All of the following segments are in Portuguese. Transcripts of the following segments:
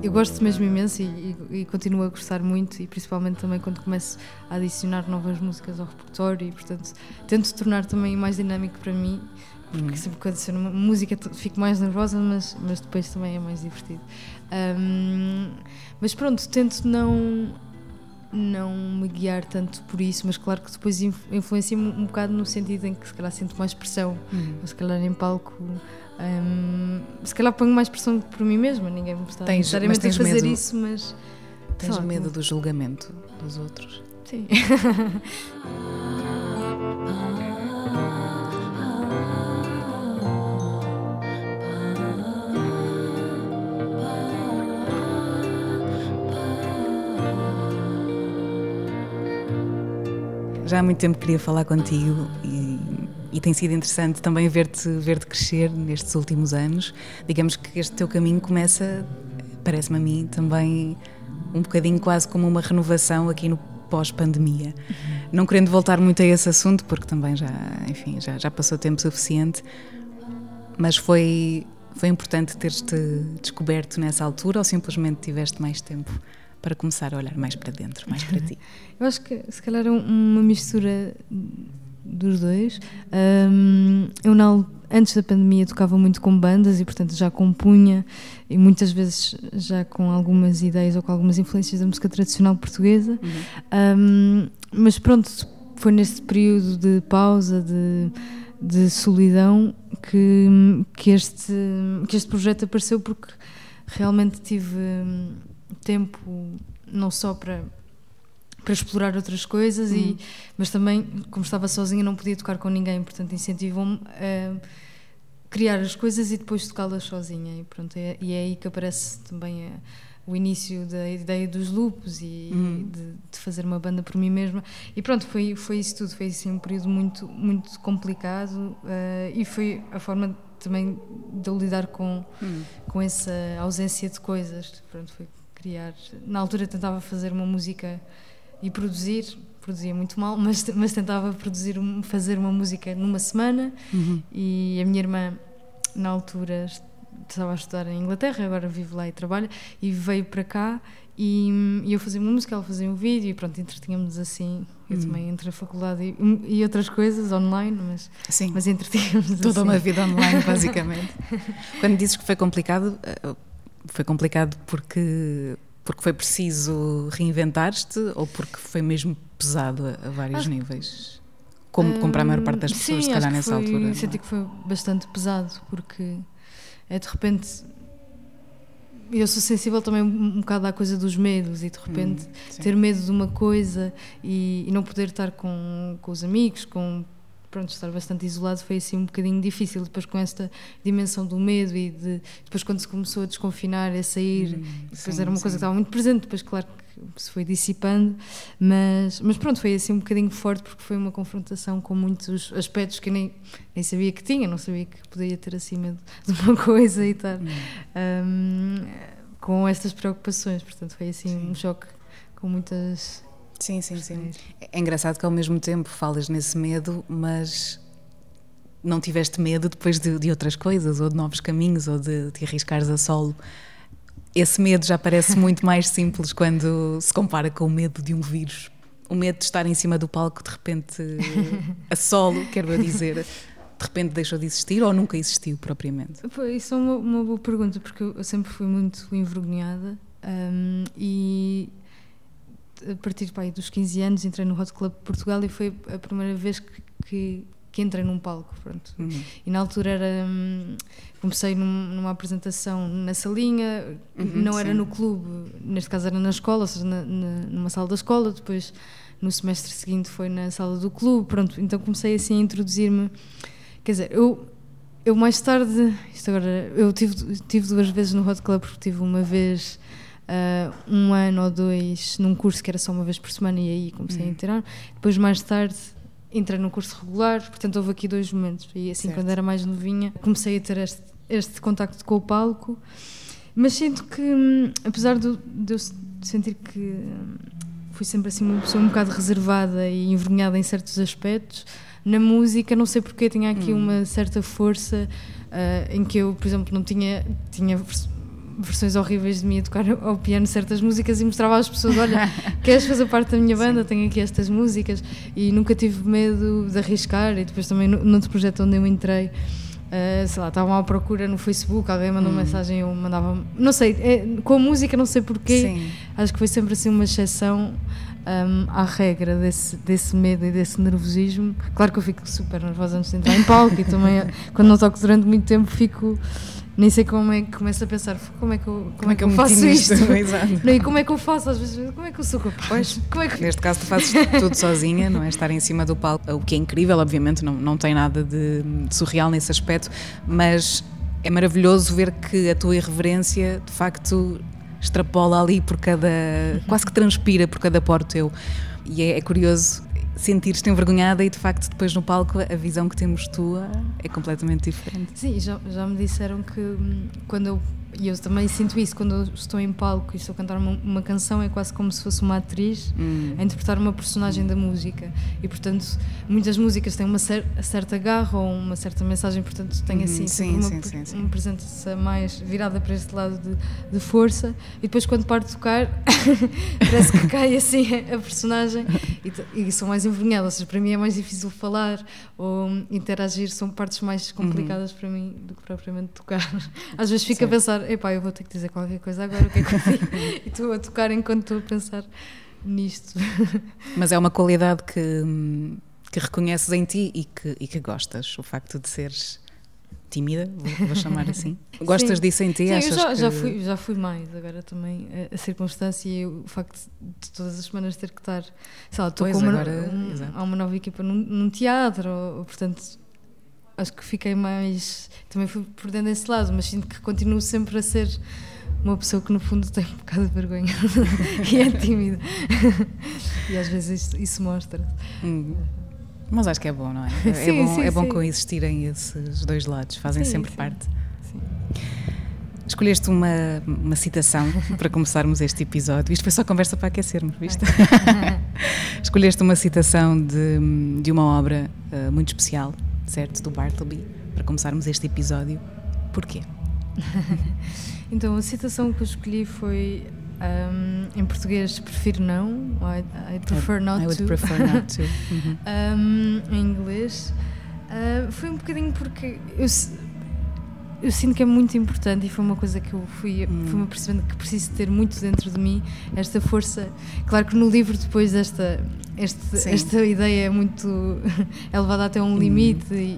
Eu gosto mesmo imenso e, e, e, continuo a gostar muito, e principalmente também quando começo a adicionar novas músicas ao repertório, e portanto tento tornar também mais dinâmico para mim, porque hum. sempre quando ser uma música fico mais nervosa, mas, mas depois também é mais divertido. Um, mas pronto, tento não não me guiar tanto por isso, mas claro que depois influencia-me um bocado no sentido em que se calhar sinto mais pressão, uhum. ou se calhar em palco um, se calhar ponho mais pressão por mim mesma, ninguém me está tens, necessariamente a fazer medo, isso, mas. Tens lá, medo do julgamento dos outros? Sim. Já há muito tempo queria falar contigo e e tem sido interessante também ver-te ver crescer nestes últimos anos. Digamos que este teu caminho começa, parece-me a mim, também um bocadinho quase como uma renovação aqui no pós-pandemia. Uhum. Não querendo voltar muito a esse assunto, porque também já, enfim, já, já passou tempo suficiente, mas foi, foi importante teres-te descoberto nessa altura ou simplesmente tiveste mais tempo para começar a olhar mais para dentro, mais para ti? Eu acho que se calhar é uma mistura dos dois. Um, eu, antes da pandemia, tocava muito com bandas e, portanto, já compunha e muitas vezes já com algumas ideias ou com algumas influências da música tradicional portuguesa. Uhum. Um, mas pronto, foi nesse período de pausa, de, de solidão, que, que, este, que este projeto apareceu porque realmente tive tempo não só para para explorar outras coisas, e, uhum. mas também, como estava sozinha, não podia tocar com ninguém, portanto incentivou-me a criar as coisas e depois tocá-las sozinha. E, pronto, é, e é aí que aparece também a, o início da ideia dos lupos e uhum. de, de, fazer uma banda por mim mesma. E pronto, foi, foi isso tudo. Foi assim, um período muito, muito complicado uh, e foi a forma também de eu lidar com, uhum. com essa ausência de coisas. Pronto, foi criar. Na altura tentava fazer uma música e produzir produzia muito mal mas mas tentava produzir fazer uma música numa semana uhum. e a minha irmã na altura estava a estudar em Inglaterra agora vive lá e trabalha e veio para cá e, e eu fazia uma música ela fazia um vídeo e pronto entretínhamos assim eu uhum. também entre a faculdade e, e, outras coisas online mas Sim. mas entretínhamos toda assim. uma vida online basicamente quando dizes que foi complicado eh, foi complicado porque porque foi preciso reinventar-te ou porque foi mesmo pesado a, a vários acho, níveis? Como, como para a maior parte das pessoas, sim, se calhar nessa foi, altura. Senti é? que foi bastante pesado, porque é de repente. Eu sou sensível também um bocado à coisa dos medos e de repente hum, ter medo de uma coisa e, e, não poder estar com, com os amigos, com pronto, estar bastante isolado foi assim um bocadinho difícil, depois com esta dimensão do medo e de, depois quando se começou a desconfinar, a sair, hum, depois sim, era uma sim. coisa que estava muito presente, depois claro que se foi dissipando, mas, mas pronto, foi assim um bocadinho forte porque foi uma confrontação com muitos aspectos que eu nem, nem sabia que tinha, não sabia que poderia ter assim medo de uma coisa e tal, hum. um, com estas preocupações, portanto foi assim sim. um choque com muitas Sim, sim, sim. É engraçado que ao mesmo tempo falas nesse medo, mas não tiveste medo depois de, de outras coisas, ou de novos caminhos, ou de te arriscares a solo. Esse medo já parece muito mais simples quando se compara com o medo de um vírus. O medo de estar em cima do palco, de repente, a solo, quero eu dizer, de repente deixou de existir ou nunca existiu propriamente? Isso é uma, uma boa pergunta, porque eu sempre fui muito envergonhada um, e a partir dos 15 anos entrei no Hot Club de Portugal e foi a primeira vez que, que, que entrei num palco. Pronto. Uhum. E na altura era. Hum, comecei num, numa apresentação na salinha, uhum, não sim. era no clube, neste caso era na escola, ou seja, na, na, numa sala da escola, depois no semestre seguinte foi na sala do clube, pronto, então comecei assim a introduzir-me. Quer dizer, eu, eu mais tarde, isto agora, eu tive, tive duas vezes no Hot Club, porque tive uma vez uh, um ano ou dois num curso que era só uma vez por semana e aí comecei uhum. a inteirar. Depois, mais tarde, entrei no curso regular, portanto, houve aqui dois momentos. E assim, certo. quando era mais novinha, comecei a ter este, este contacto com o palco. Mas sinto que, hum, apesar de, de eu sentir que hum, fui sempre assim uma pessoa um bocado reservada e envergonhada em certos aspectos, na música, não sei porque, tinha aqui hum. uma certa força uh, em que eu, por exemplo, não tinha. tinha versões horríveis de mim a tocar ao piano certas músicas e mostrava às pessoas: Olha, queres fazer parte da minha banda? Sim. Tenho aqui estas músicas. E nunca tive medo de arriscar. E depois também, no outro projeto onde eu entrei, uh, sei lá, estavam à procura no Facebook, alguém mandou hum. uma mensagem, eu mandava. Não sei, é, com a música, não sei porquê, Sim. acho que foi sempre assim uma exceção. Um, à regra desse, desse medo e desse nervosismo. Claro que eu fico super nervosa antes de entrar em palco e também, quando não toco durante muito tempo, fico nem sei como é que começo a pensar como é que eu, como, como é que eu, faço isto, não, e como é que eu faço? Às vezes como é que eu sou capaz? Como é que... neste caso tu fazes tudo sozinha não é? Estar em cima do palco o que é incrível obviamente não, não tem nada de, de surreal nesse aspecto mas é maravilhoso ver que a tua irreverência de facto extrapola ali por cada quase que transpira por cada poro teu. E é, é curioso sentir-te envergonhada e de facto depois no palco a visão que temos tua é completamente diferente. Sim, já, já me disseram que hum, quando eu e eu também sinto isso quando estou em palco e estou a cantar uma, uma canção, é quase como se fosse uma atriz hum. a interpretar uma personagem da música. E portanto, muitas músicas têm uma cer certa garra ou uma certa mensagem, portanto, tem uhum. assim sim, uma, sim, sim, uma presença mais virada para este lado de, de força. E depois, quando paro de tocar, parece que cai assim a personagem e, e sou mais envergonhada. Ou seja, para mim é mais difícil falar ou interagir, são partes mais complicadas uhum. para mim do que propriamente tocar. Às vezes fico a pensar epá, eu vou ter que dizer qualquer coisa agora, o que é que eu digo? e estou a tocar enquanto estou a pensar nisto. Mas é uma qualidade que, que reconheces em ti e que, e que gostas, o facto de seres tímida, vou, vou chamar assim. Gostas Sim. disso em ti? Sim, Achas eu já, que... já, fui, já fui mais, agora também a, a circunstância e o facto de todas as semanas ter que estar, sei lá, estou com uma, agora, um, há uma nova equipa num, num teatro, ou, portanto acho que fiquei mais. Também fui perdendo esse lado, mas sinto que continuo sempre a ser uma pessoa que no fundo tem um bocado de vergonha e é tímida. e às vezes isso, isso mostra. Hum. Mas acho que é bom, não é? É, sim, bom, sim, é bom sim. coexistirem esses dois lados, fazem sempre parte. Escolheste uma, uma citação para começarmos este episódio. Isto foi só conversa para aquecermos, viste? Escolheste uma citação de, de uma obra uh, muito especial certo? Do Bartleby, para começarmos este episódio. Porquê? então, a citação que eu escolhi foi um, em português prefiro não, I, I prefer not I would to. prefer not to. Uhum. um, em inglês. Uh, foi um bocadinho porque eu, eu sinto que é muito importante e foi uma coisa que eu fui, hum. fui-me percebendo que preciso ter muito dentro de mim, esta força. Claro que no livro depois esta, este, esta ideia é muito é levada até um hum. limite, e,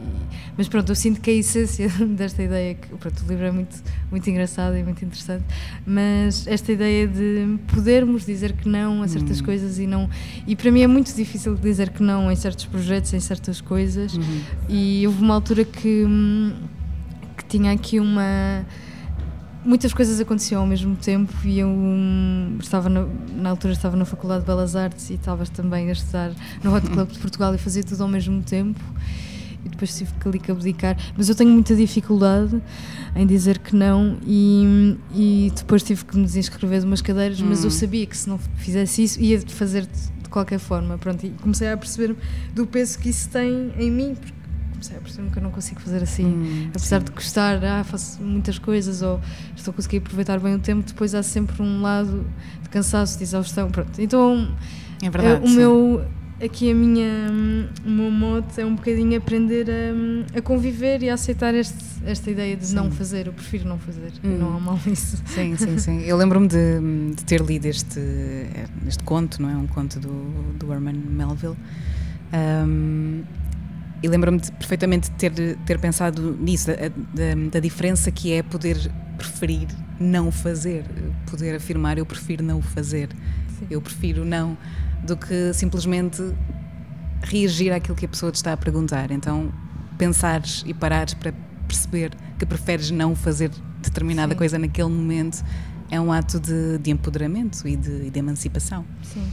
mas pronto, eu sinto que a essência desta ideia, que pronto, o livro é muito, muito engraçado e muito interessante, mas esta ideia de podermos dizer que não a certas hum. coisas e não. E para mim é muito difícil dizer que não em certos projetos, em certas coisas, uhum. e houve uma altura que hum, tinha aqui uma muitas coisas aconteciam ao mesmo tempo e eu um, estava na, na, altura estava na Faculdade de Belas Artes e estavas também a estudar no Hot Club de Portugal e fazia tudo ao mesmo tempo e depois tive que ali abdicar mas eu tenho muita dificuldade em dizer que não e, e depois tive que me desinscrever de umas cadeiras hum. mas eu hum. sabia que se não fizesse isso ia fazer de, de qualquer forma pronto e comecei a perceber do peso que isso tem em mim porque percebes? Eu nunca não consigo fazer assim. Hum, Apesar sim. de gostar, ah, faço muitas coisas ou estou a conseguir aproveitar bem o tempo, depois há sempre um lado de cansaço, de exaustão. Pronto. Então, é verdade, o sim. meu aqui a minha, o meu mote é um bocadinho aprender a, a conviver e a aceitar este, esta ideia de sim. não fazer. Eu prefiro não fazer, hum. não há mal nisso. Sim, sim, sim. Eu lembro-me de, de, ter lido este, este conto, não é? Um conto do, do Herman Melville. Um, e lembro-me perfeitamente de ter, ter pensado nisso, da, da, da, diferença que é poder preferir não fazer, poder afirmar eu prefiro não o fazer, Sim. eu prefiro não do que simplesmente reagir àquilo que a pessoa te está a perguntar. Então, pensares e parares para perceber que preferes não fazer determinada Sim. coisa naquele momento é um ato de, de empoderamento e de, de, emancipação. Sim.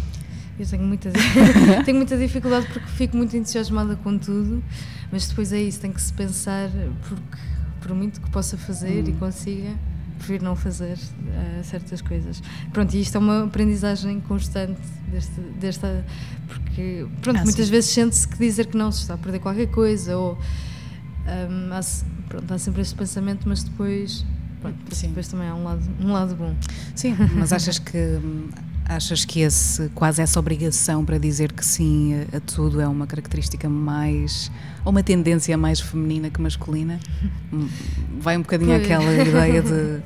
Eu tenho muita, tenho muita dificuldade porque fico muito entusiasmada com tudo, mas depois é isso, tem que se pensar, porque por muito que possa fazer hum. e consiga, prefiro não fazer uh, certas coisas. Pronto, e isto é uma aprendizagem constante deste, desta. Porque, pronto, ah, muitas sim. vezes sente-se que dizer que não se está a perder qualquer coisa, ou. Um, há, pronto, há sempre este pensamento, mas depois. Pronto, depois também há um lado, um lado bom. Sim, mas achas que hum, Achas que esse, quase essa obrigação para dizer que sim a, tudo é uma característica mais, ou uma tendência mais feminina que masculina? Vai um bocadinho pois. àquela ideia de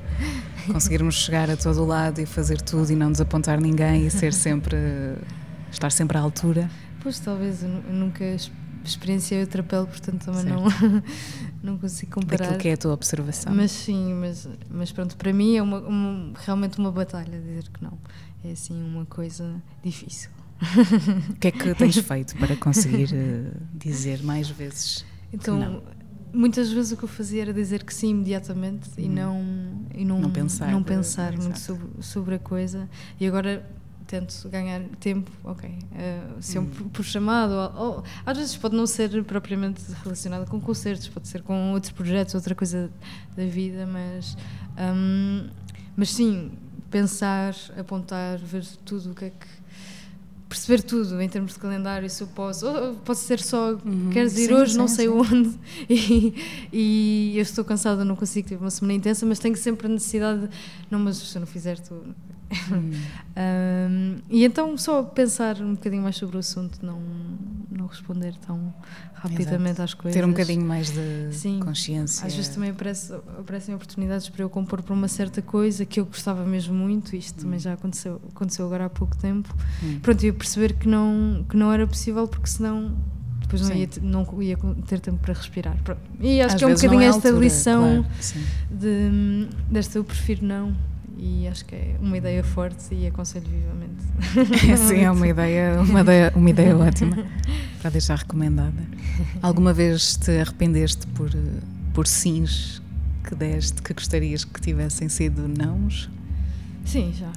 conseguirmos chegar a todo lado e fazer tudo e não desapontar ninguém e ser sempre, estar sempre à altura? Pois talvez, eu nunca experienciei outra pele, portanto também não, não consigo comparar. Daquilo que é a tua observação. Mas sim, mas, mas pronto, para mim é uma, uma, realmente uma batalha dizer que não é assim uma coisa difícil. O que é que tens feito para conseguir uh, dizer mais vezes? Então, não? muitas vezes o que eu fazia era dizer que sim imediatamente hum. e, não, e não, não pensar, não pensar muito sobre, sobre a coisa. E agora tento ganhar tempo, ok, uh, se hum. por, por chamado, ou, ou, às vezes pode não ser propriamente relacionado com concertos, pode ser com outros projetos, outra coisa da vida, mas, um, mas sim, pensar, apontar, ver tudo o que é que perceber tudo em termos de calendário, se eu posso, ou posso ser só, uhum, queres ir sim, hoje, sim, não sei sim. onde, e, e, eu estou cansada, não consigo, tive uma semana intensa, mas tenho sempre a necessidade de, não, mas se eu não fizer, tu. Um, e então só pensar um bocadinho mais sobre o assunto, não, não responder tão rapidamente Exato. às coisas. Ter um bocadinho mais de Sim, consciência. Às vezes também aparece, aparecem oportunidades para eu compor para uma certa coisa que eu gostava mesmo muito, isto hum. também já aconteceu, aconteceu agora há pouco tempo. Hum. Pronto, ia perceber que não, que não era possível porque senão depois não ia, não ia, ter tempo para respirar. E acho Às que é um bocadinho é esta altura, lição claro, de, desta eu prefiro não e acho que é uma ideia forte e aconselho vivamente. É, sim, é uma ideia, uma ideia, uma ideia ótima para deixar recomendada. Alguma vez te arrependeste por, por sims que deste que gostarias que tivessem sido nãos? Sim, já.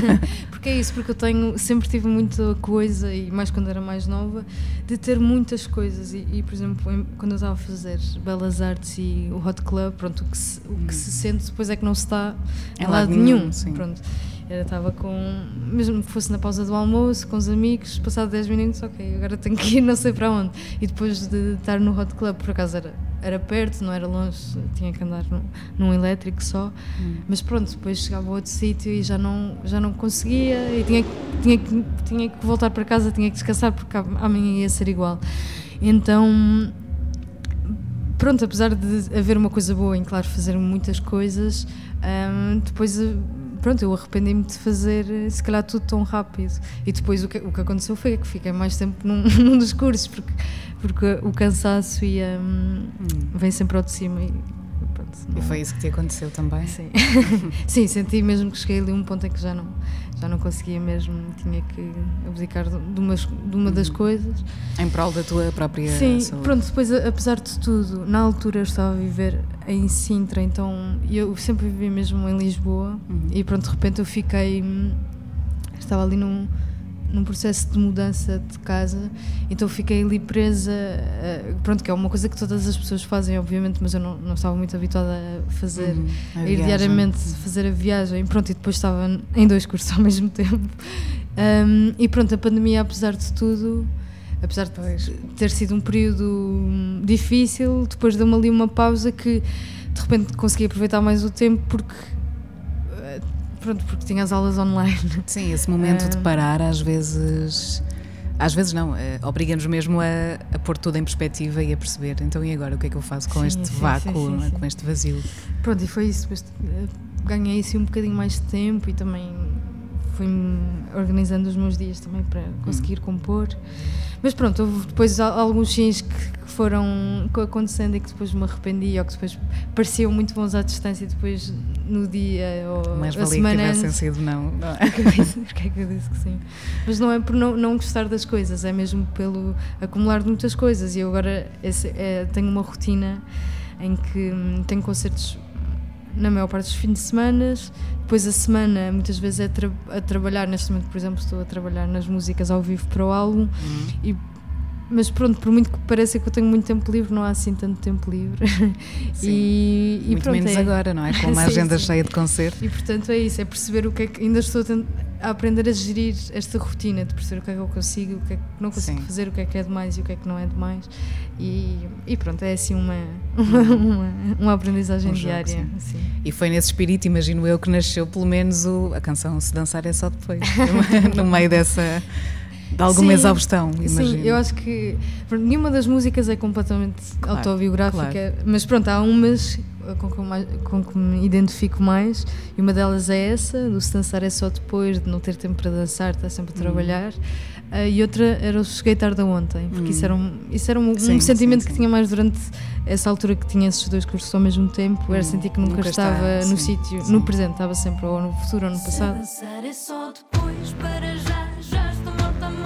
porque é isso, porque eu tenho, sempre tive muita coisa, e mais quando era mais nova, de ter muitas coisas. E, e por exemplo, quando eu estava a fazer Belas Artes e o Hot Club, pronto, o que se, o que se sente depois é que não se está em lado nenhum. Sim. Pronto. Era, estava com, mesmo que fosse na pausa do almoço, com os amigos, passado 10 minutos, ok, agora tenho que ir não sei para onde. E depois de estar no Hot Club, por acaso era, era perto, não era longe, tinha que andar num, num elétrico só. Hum. Mas pronto, depois chegava a outro sítio e já não, já não conseguia e tinha, tinha, que, tinha que voltar para casa, tinha que descansar porque amanhã ia ser igual. Então pronto, apesar de haver uma coisa boa em, claro, fazer muitas coisas, um, depois pronto, eu arrependi-me de fazer se calhar tudo tão rápido. E depois o que, o que aconteceu foi que fiquei mais tempo num, num dos cursos, porque, porque o cansaço ia, hum. vem sempre ao de cima. E, pronto, e foi isso que te aconteceu também? Sim. Sim, senti mesmo que cheguei ali a um ponto em que já não, já não conseguia mesmo, tinha que abdicar de uma, de uma das uhum. coisas. Em prol da tua própria Sim, saúde. pronto, depois apesar de tudo, na altura eu estava a viver em Sintra, então eu sempre vivi mesmo em Lisboa uhum. e pronto, de repente eu fiquei, estava ali num num processo de mudança de casa, então fiquei ali presa, uh, pronto, que é uma coisa que todas as pessoas fazem, obviamente, mas eu não, não estava muito habituada a fazer, uhum, a, ir diariamente fazer a viagem, pronto, e depois estava em dois cursos ao mesmo tempo. Um, e pronto, a pandemia, apesar de tudo, apesar de ter sido um período difícil, depois deu-me ali uma pausa que de repente consegui aproveitar mais o tempo porque eh, pronto, porque tinha as aulas online. Sim, esse momento de parar às vezes às vezes não, uh, obriga-nos mesmo a, a, pôr tudo em perspectiva e a perceber, então e agora o que é que eu faço com sim, este sim, vácuo, sim, com este vazio? Pronto, e foi isso, uh, ganhei assim um bocadinho mais de tempo e também fui organizando os meus dias também para conseguir hum. compor. Mas pronto, houve depois alguns sims que, foram acontecendo e que depois me arrependi ou que depois pareciam muito bons à distância e depois no dia ou Mais a semana que tivessem sido não, não é? Porque é que eu disse que sim? Mas não é por não, não gostar das coisas, é mesmo pelo acumular de muitas coisas e eu agora esse, é, tenho uma rotina em que hum, tenho concertos na maior parte dos fins de semana. Depois a semana, muitas vezes, é tra a trabalhar. Neste momento, por exemplo, estou a trabalhar nas músicas ao vivo para o álbum. Uhum. E, mas pronto, por muito que pareça que eu tenho muito tempo livre, não há assim tanto tempo livre. Sim. E, e muito pronto, menos é. agora, não é? Com uma agenda sim. cheia de concertos. E portanto é isso, é perceber o que é que. Ainda estou a, aprender a gerir esta rotina, de perceber o que é que eu consigo, o que é que não consigo sim. fazer, o que é que é demais e o que é que não é demais. E, e pronto, é assim uma, uma, uma aprendizagem um diária. Jogo, assim. E foi nesse espírito, imagino eu, que nasceu pelo menos o, a canção Se Dançar é Só Depois, no meio dessa. De alguma sim, exaustão, imagino. Sim, eu acho que nenhuma das músicas é completamente claro, autobiográfica, claro. mas pronto, há umas com que, mais, com que me identifico mais e uma delas é essa, do se dançar é só depois, de não ter tempo para dançar, estar sempre a trabalhar. Hum. Uh, e outra era o Cheguei Tarde ontem, porque hum. isso era um, isso era um, sim, um sentimento sim, sim. que tinha mais durante essa altura que tinha esses dois cursos ao mesmo tempo, hum. era sentir que nunca, nunca estava está, no sítio, no presente, estava sempre ou no futuro ou no passado. é só depois.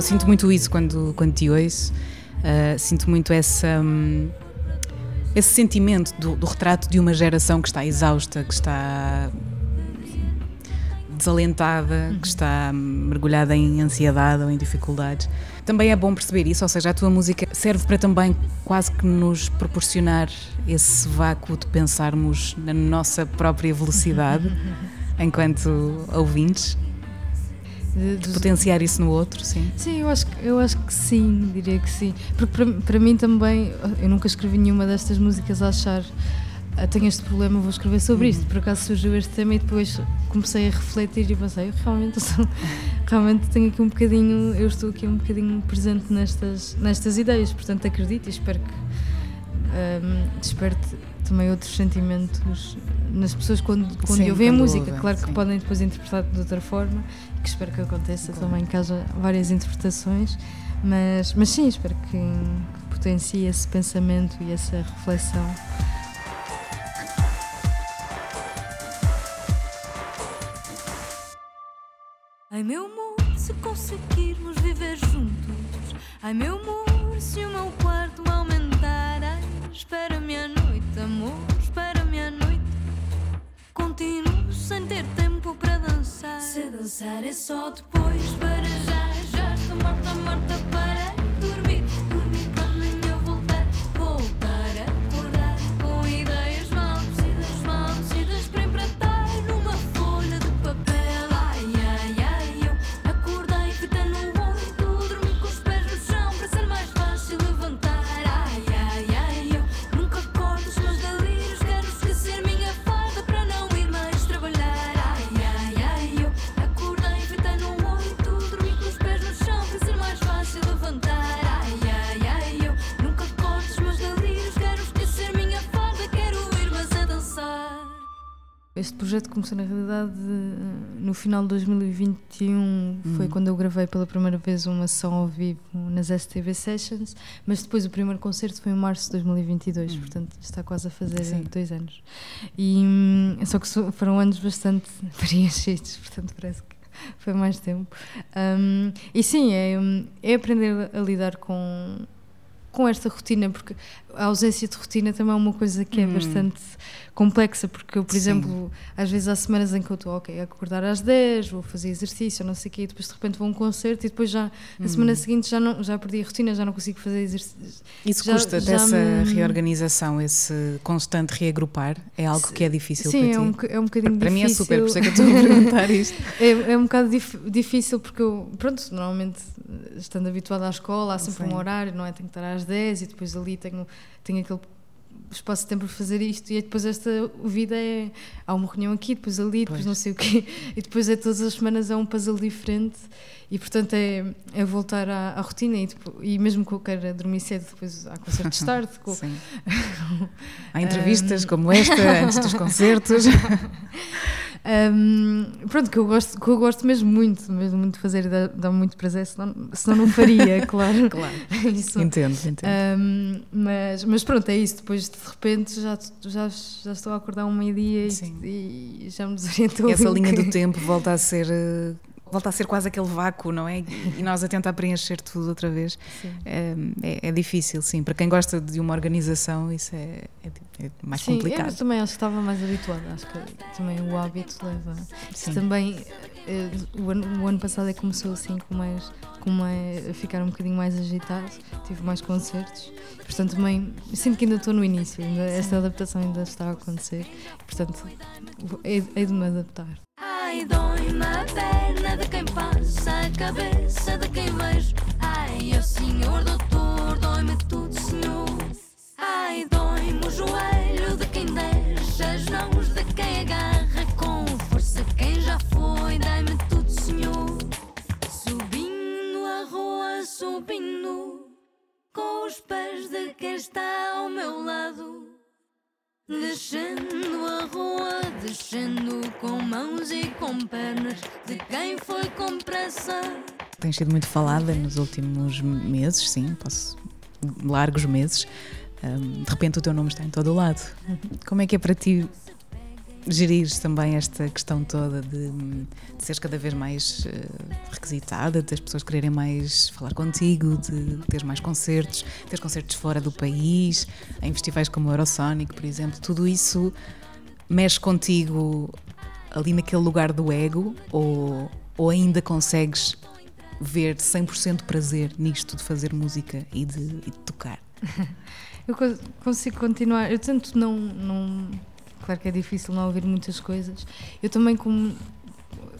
sinto muito isso quando, quando te ouço. Uh, sinto muito essa, um, esse sentimento do, do, retrato de uma geração que está exausta, que está desalentada, uhum. que está mergulhada em ansiedade ou em dificuldades. Também é bom perceber isso, ou seja, a tua música serve para também quase que nos proporcionar esse vácuo de pensarmos na nossa própria velocidade enquanto ouvintes de, de potenciar isso no outro, sim. Sim, eu acho, eu acho que sim, diria que sim. Porque para, para mim também, eu nunca escrevi nenhuma destas músicas a achar ah, tenho este problema, vou escrever sobre isto. Uhum. Por acaso surgiu este tema e depois comecei a refletir e pensei, eu realmente, sou, realmente tenho aqui um bocadinho, eu estou aqui um bocadinho presente nestas, nestas ideias, portanto acredito e espero que um, desperte também outros sentimentos nas pessoas quando, quando sim, ouvem a música. Ouvem, claro que sim. podem depois interpretar de outra forma que espero que aconteça claro. também, que haja várias interpretações, mas, mas sim, espero que, que potencie esse pensamento e essa reflexão. Ai meu amor, se conseguirmos viver juntos. Ai meu amor, se o meu quarto aumentar. Ai, espera-me à noite, amor, espera-me à noite. Continuo sem ter tempo para dançar. Se dançar é só depois, para já, já estou morta, morta para Este projeto começou na realidade no final de 2021, foi quando eu gravei pela primeira vez uma sessão ao vivo nas STV Sessions, mas depois o primeiro concerto foi em março de 2022, portanto está quase a fazer Sim. dois anos. E, só que foram anos bastante preenchidos, portanto parece que foi mais tempo. Hum, e sim, é, é aprender a lidar com com esta rotina, porque a ausência de rotina também é uma coisa que é hum. bastante complexa, porque eu, por Sim. exemplo, às vezes há semanas em que eu estou, ok, a acordar às 10, vou fazer exercício, não sei o quê, e depois de repente vou a um concerto e depois já, na semana hum. seguinte já, não, já perdi a rotina, já não consigo fazer exercício. Isso já, custa já dessa me... reorganização, esse constante reagrupar, é algo que é difícil Sim, para é um, é um bocadinho para difícil. Para mim é super, por isso é que eu estou a perguntar isto. é, é um bocado dif difícil porque eu, pronto, normalmente estando habituada à escola, há sempre Sim. um horário, não é? Tenho que estar às 10 e depois ali tenho, tenho aquele espaço de tempo para fazer isto e depois esta vida é há uma reunião aqui, depois ali, depois pois. não sei o quê e depois é todas as semanas é um puzzle diferente e portanto é, é voltar à, à rotina e, tipo, e, mesmo que eu queira dormir cedo depois há concertos tarde com... Há entrevistas um... como esta antes dos concertos Um, pronto, que eu, gosto, que eu gosto mesmo muito, mesmo muito de fazer, dá, dá muito prazer, senão, senão não faria, claro. claro. isso. Entendo, entendo. Um, mas, mas pronto, é isso. Depois de repente já, já, já estou a acordar um meio-dia e, e, já me desorientou. E essa linha do tempo volta a ser eh, volta a ser quase aquele vácuo, não é? E nós a tentar preencher tudo outra vez. É, é, difícil, sim. Para quem gosta de uma organização, isso é, é, é mais sim, complicado. Sim, eu também acho que estava mais habituada. Acho que também o hábito leva. Sim. Também o ano, o ano passado é começou assim com mais, com mais, a ficar um bocadinho mais agitado, tive mais concertos. Portanto, também sinto que ainda estou no início, ainda, esta adaptação ainda está a acontecer. Portanto, hei, hei de me adaptar. Ai, dói-me a perna de quem passa, a cabeça de quem vejo. Ai, o senhor doutor, dói-me tudo, senhor. Ai, dói-me o joelho de quem deixa, as força. Quem já foi, dai-me tudo, senhor. Subindo a rua, subindo, com os pés de quem está ao meu lado. Descendo a rua, descendo com mãos e com pernas de quem foi com pressa. Tem sido muito falada nos últimos meses, sim, posso largos meses. Um, de repente o teu nome está em todo o lado. Como é que é para ti gerires também esta questão toda de, de seres cada vez mais uh, requisitada, de as pessoas quererem mais falar contigo, de ter mais concertos, ter concertos fora do país, em festivais como o Eurosonic, por exemplo, tudo isso mexe contigo ali naquele lugar do ego ou, ou ainda consegues ver 100% prazer nisto de fazer música e de, e de tocar? Eu consigo continuar, eu tento não, não Claro que é difícil não ouvir muitas coisas. Eu também, como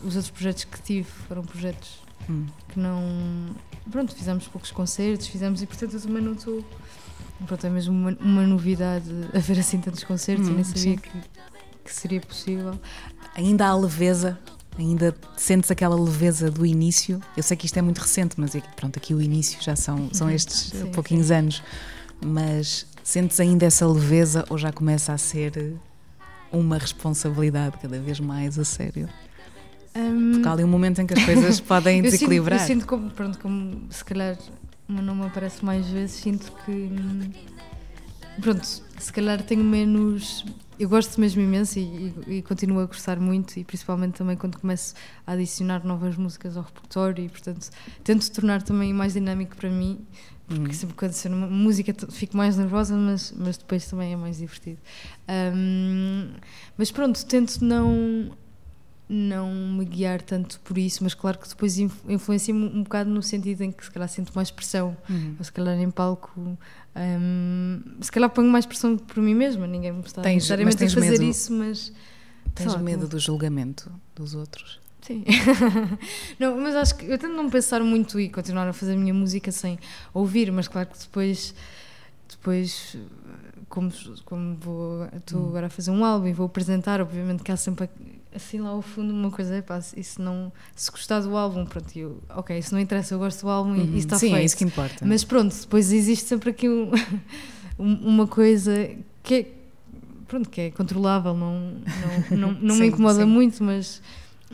os outros projetos que tive, foram projetos hum. que não. Pronto, fizemos poucos concertos, fizemos e portanto eu também não estou. Pronto, é mesmo uma, uma novidade haver assim tantos concertos, hum, eu nem sabia que, que seria possível. Ainda há leveza Ainda sentes aquela leveza do início? Eu sei que isto é muito recente, mas pronto, aqui o início já são, são uhum. estes sim, pouquinhos sim. anos. Mas sentes ainda essa leveza ou já começa a ser uma responsabilidade cada vez mais a sério? Um, Porque há ali um momento em que as coisas podem desequilibrar. Eu sinto, eu sinto como, pronto, como se calhar o meu nome aparece mais vezes, sinto que. Pronto, se calhar tenho menos. Eu gosto mesmo imenso e, e, e, continuo a gostar muito, e principalmente também quando começo a adicionar novas músicas ao repertório, e portanto tento tornar também mais dinâmico para mim, porque uhum. sempre quando uma música fico mais nervosa, mas, mas depois também é mais divertido. Um, mas pronto, tento não não me guiar tanto por isso, mas claro que depois influencia-me um bocado no sentido em que se calhar sinto mais pressão, uhum. ou se calhar em palco, um, se calhar ponho mais pressão por mim mesma, ninguém me está tens, necessariamente a fazer medo, isso, mas... Tens medo do julgamento dos outros? Sim. não, mas acho que eu tento não pensar muito e continuar a fazer a minha música sem ouvir, mas claro que depois, depois como, como vou, estou hum. agora a fazer um álbum e vou apresentar, obviamente que há sempre assim lá ao fundo uma coisa, é pá, isso não, se gostar do álbum, pronto, eu, ok, isso não interessa, eu gosto do álbum uhum. e está Sim, feito. é isso que importa. Mas pronto, depois existe sempre aqui um, uma coisa que é, pronto, que é controlável, não, não, não, não sim, me incomoda sim. muito, mas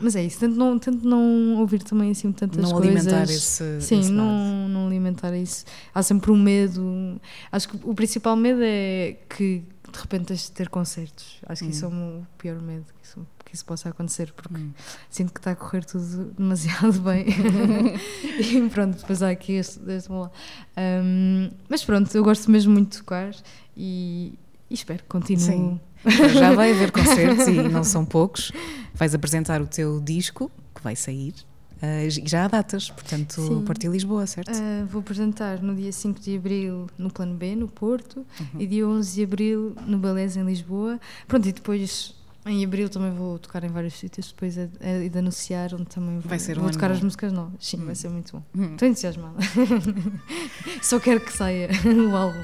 mas é isso, tento não, tento não ouvir também assim tantas não coisas. Não alimentar esse. Sim, esse não, não alimentar isso. Há sempre um medo. Acho que o principal medo é que de repente tens de ter concertos. Acho que hum. isso é o pior medo que isso, que isso possa acontecer, porque hum. sinto que está a correr tudo demasiado bem. e pronto, depois há aqui este, este um, Mas pronto, eu gosto mesmo muito de tocar e, e espero que continue. Sim. Já vai haver concertos e não são poucos. Vais apresentar o teu disco, que vai sair. Uh, já há datas, portanto, Sim. partir de Lisboa, certo? Uh, vou apresentar no dia 5 de abril no Plano B, no Porto, uhum. e dia 11 de abril no Beleza, em Lisboa. Pronto, e depois em abril também vou tocar em vários sítios, depois é, é de anunciar onde também vou, um vou tocar bom. as músicas novas. Sim, hum. vai ser muito bom. Hum. Estou entusiasmada. Só quero que saia o álbum.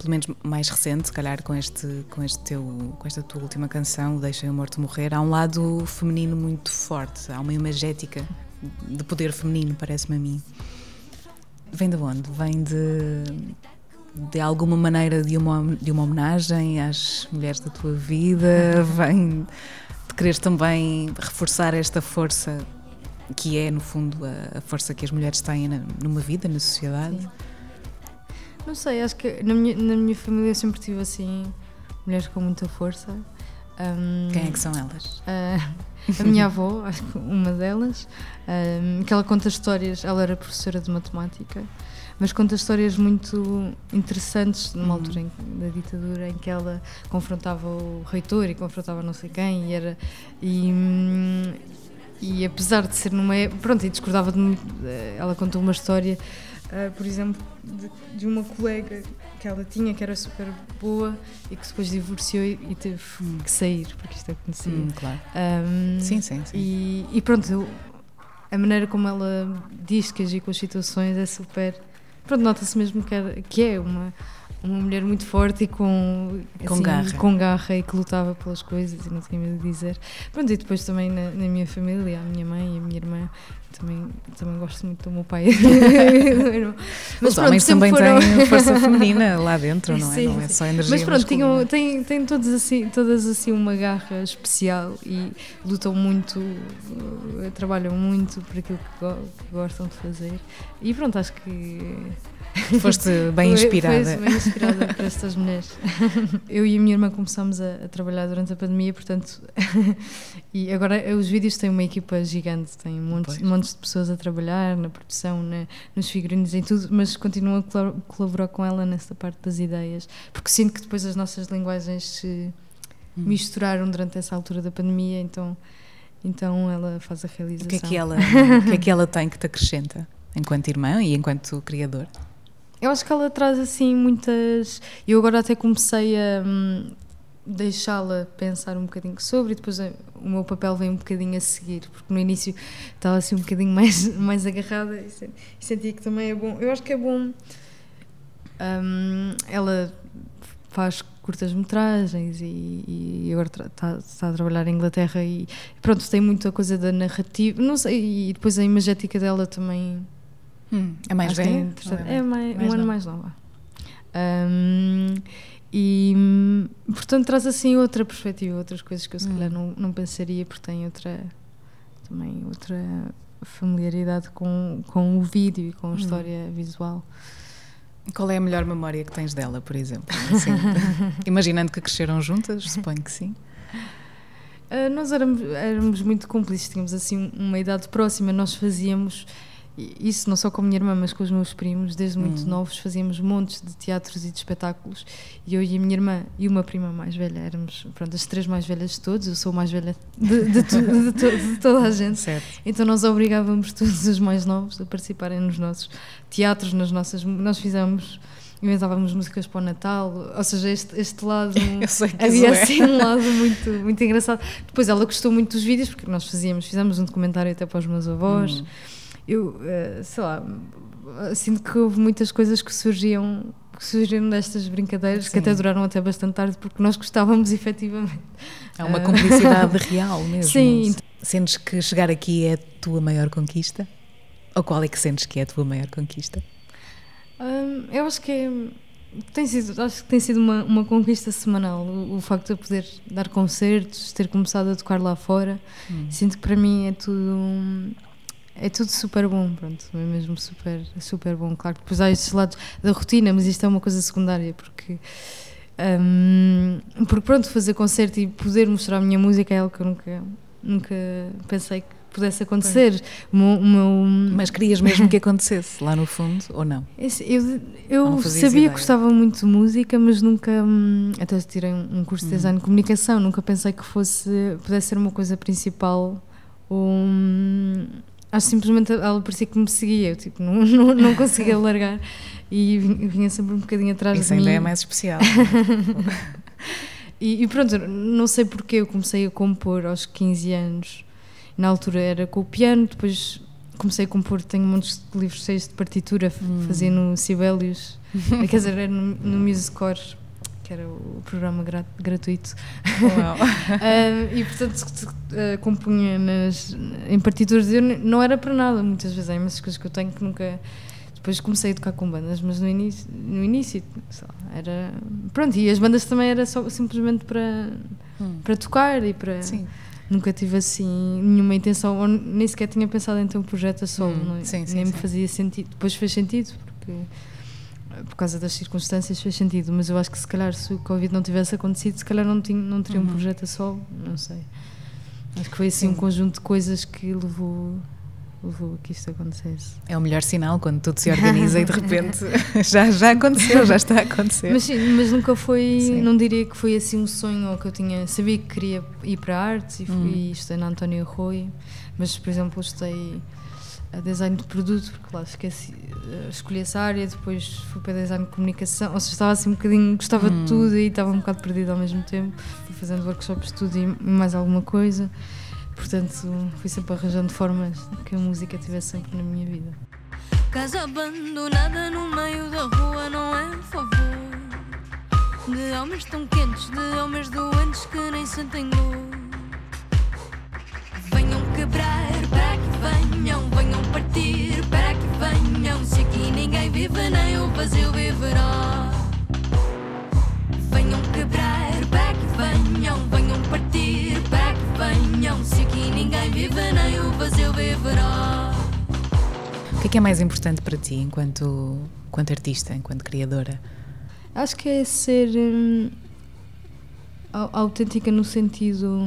pelo menos mais recente, se calhar com, este, com, este teu, com esta tua última canção, Deixa o Morto Morrer, há um lado feminino muito forte, há uma imagética de poder feminino, parece-me a mim. Vem de onde? Vem de, de alguma maneira de uma, de uma homenagem às mulheres da tua vida? Vem de querer também reforçar esta força que é, no fundo, a, a força que as mulheres têm na, numa vida, na sociedade? Sim. Não sei, acho que na minha, na minha família sempre tive assim mulheres com muita força. Um, Quem é que são elas? Uh, a minha avó, acho que uma delas, um, que ela conta histórias, ela era professora de matemática, mas conta histórias muito interessantes numa uhum. altura em, da ditadura em que ela confrontava o reitor e confrontava não sei quem e era e, e apesar de ser numa pronto e discordava de muito ela contou uma história uh, por exemplo, de, de, uma colega que ela tinha que era super boa e que depois divorciou e, e teve hum. que sair, porque isto é conhecido. Hum, claro. Um, sim, sim, sim. E, e pronto, a maneira como ela diz que agir com as situações é super. Pronto, nota-se mesmo que é, que é uma uma mulher muito forte e com, com, assim, garra. com garra e que lutava pelas coisas e não tinha medo de dizer. Pronto, e depois também na, na minha família, a minha mãe e a minha irmã, também, também gosto muito do meu pai. Mas Os pronto, homens também foram... têm força feminina lá dentro, não é? Sim, não é só energia Mas pronto, tinham, têm, têm todos assim, todas assim uma garra especial e lutam muito, uh, trabalham muito por aquilo que, go que gostam de fazer. E pronto, acho que Foste bem inspirada. Foi bem inspirada por estas mulheres. Eu e a minha irmã começámos a, a trabalhar durante a pandemia, portanto. e agora os vídeos têm uma equipa gigante, tem montes, montes de pessoas a trabalhar na produção, na, nos figurinos, em tudo, mas continuo a colaborar com ela nessa parte das ideias, porque sinto que depois as nossas linguagens se hum. misturaram durante essa altura da pandemia, então. Então ela faz a realização. O que é que ela, o que é que ela tem que te acrescenta enquanto irmã e enquanto criador? Eu acho que ela traz assim muitas. Eu agora até comecei a hum, deixá-la pensar um bocadinho sobre e depois eh, o meu papel vem um bocadinho a seguir, porque no início estava assim um bocadinho mais, mais agarrada e sentia que também é bom. Eu acho que é bom. Um, ela faz curtas metragens e, e agora está, está, a trabalhar em Inglaterra e pronto, tem muita coisa da narrativa, não sei, e depois a imagética dela também Hum, é mais Acho velha? É, é mais, mais um ano mais nova. Um, e portanto traz assim outra perspectiva, outras coisas que eu se hum. calhar não, não pensaria porque tem outra também outra familiaridade com, com o vídeo e com a hum. história visual. Qual é a melhor memória que tens dela, por exemplo? Assim, imaginando que cresceram juntas, suponho que sim. Uh, nós éramos, éramos muito cúmplices, tínhamos assim uma idade próxima, nós fazíamos isso não só com a minha irmã, mas com os meus primos, desde muito hum. novos fazíamos montes de teatros e de espetáculos. E eu e a minha irmã e uma prima mais velha éramos, pronto, as três mais velhas de todos. Eu sou a mais velha de, de, tu, de, to, de toda a gente. Certo. Então nós obrigávamos todos os mais novos a participarem nos nossos teatros, nas nossas. Nós fizemos inventávamos músicas para o Natal, ou seja, este, este lado havia é. assim um lado muito, muito engraçado. Depois ela gostou muito dos vídeos, porque nós fazíamos, fizemos um documentário até para os meus avós. Hum. Eu, uh, sei lá, sinto que houve muitas coisas que surgiam que surgiram destas brincadeiras Sim. que até duraram até bastante tarde porque nós gostávamos efetivamente. É uma cumplicidade real mesmo. Sim. Sentes que chegar aqui é a tua maior conquista? Ou qual é que sentes que é a tua maior conquista? Hum, eu acho que é, tem sido, acho que tem sido uma, uma conquista semanal o, o, facto de eu poder dar concertos, ter começado a tocar lá fora. Hum. Sinto que para mim é tudo é tudo super bom, pronto, é mesmo super, super bom. Claro que depois há estes lados da rotina, mas isto é uma coisa secundária, porque, um, porque pronto, fazer concerto e poder mostrar a minha música é algo que eu nunca, nunca pensei que pudesse acontecer. Meu, meu... Mas querias mesmo que acontecesse lá no fundo ou não? Eu, eu sabia que gostava muito de música, mas nunca. Hum, até tirei um curso de design de comunicação, nunca pensei que fosse pudesse ser uma coisa principal. Um, acho simplesmente ela parecia que me seguia, eu tipo, não, não, não conseguia largar e vinha sempre um bocadinho atrás Isso de mim. Isso ainda é mais especial. e, e, pronto, não sei porque eu comecei a compor aos 15 anos. Na altura era com o piano, depois comecei a compor, tenho muitos livros cheios de partitura, hum. fazia no Sibelius, quer dizer, era no, no que era o programa gra gratuito. e portanto uh, compunha nas, em partituras. Eu não era para nada, muitas vezes. Há imensas coisas que eu tenho que nunca. Depois comecei a tocar com bandas, mas no início, no início só, era. Pronto, e as bandas também era só simplesmente para, hum. para tocar e para. Sim. Nunca tive assim nenhuma intenção, ou nem sequer tinha pensado em ter um projeto a solo, hum. é? sim, sim, nem sim. me fazia sentido. Depois fez sentido, porque por causa das circunstâncias fez sentido, mas eu acho que se calhar se o Covid não tivesse acontecido, se calhar não, tinha, não teria uhum. um projeto a solo, não sei. Acho que foi assim Sim. um conjunto de coisas que levou levou a que isto acontecesse. É o melhor sinal quando tudo se organiza e de repente já, já aconteceu, já está a acontecer. Mas, mas nunca foi, sim. não diria que foi assim um sonho ou que eu tinha, sabia que queria ir para artes e, fui, hum. estudei na António Rui, mas por exemplo estudei a design de produto, porque lá esqueci, uh, escolhi essa área, depois fui para design de comunicação, ou seja, estava assim um bocadinho, gostava hum. de tudo e estava um bocado perdida ao mesmo tempo. Fui fazendo workshops de tudo e mais alguma coisa, portanto fui sempre arranjando formas que a música tivesse sempre na minha vida. Casa abandonada no meio da rua não é favor De homens tão quentes, de homens doentes que nem sentem dor Venham quebrar para que venham, venham partir para que venham. Se aqui ninguém vive, nem o vazio viverá. Venham quebrar para que venham, venham partir para que venham. Se aqui ninguém vive, nem o vazio viverá. O que é, que é mais importante para ti enquanto, enquanto artista, enquanto criadora? Acho que é ser. Hum autêntica no sentido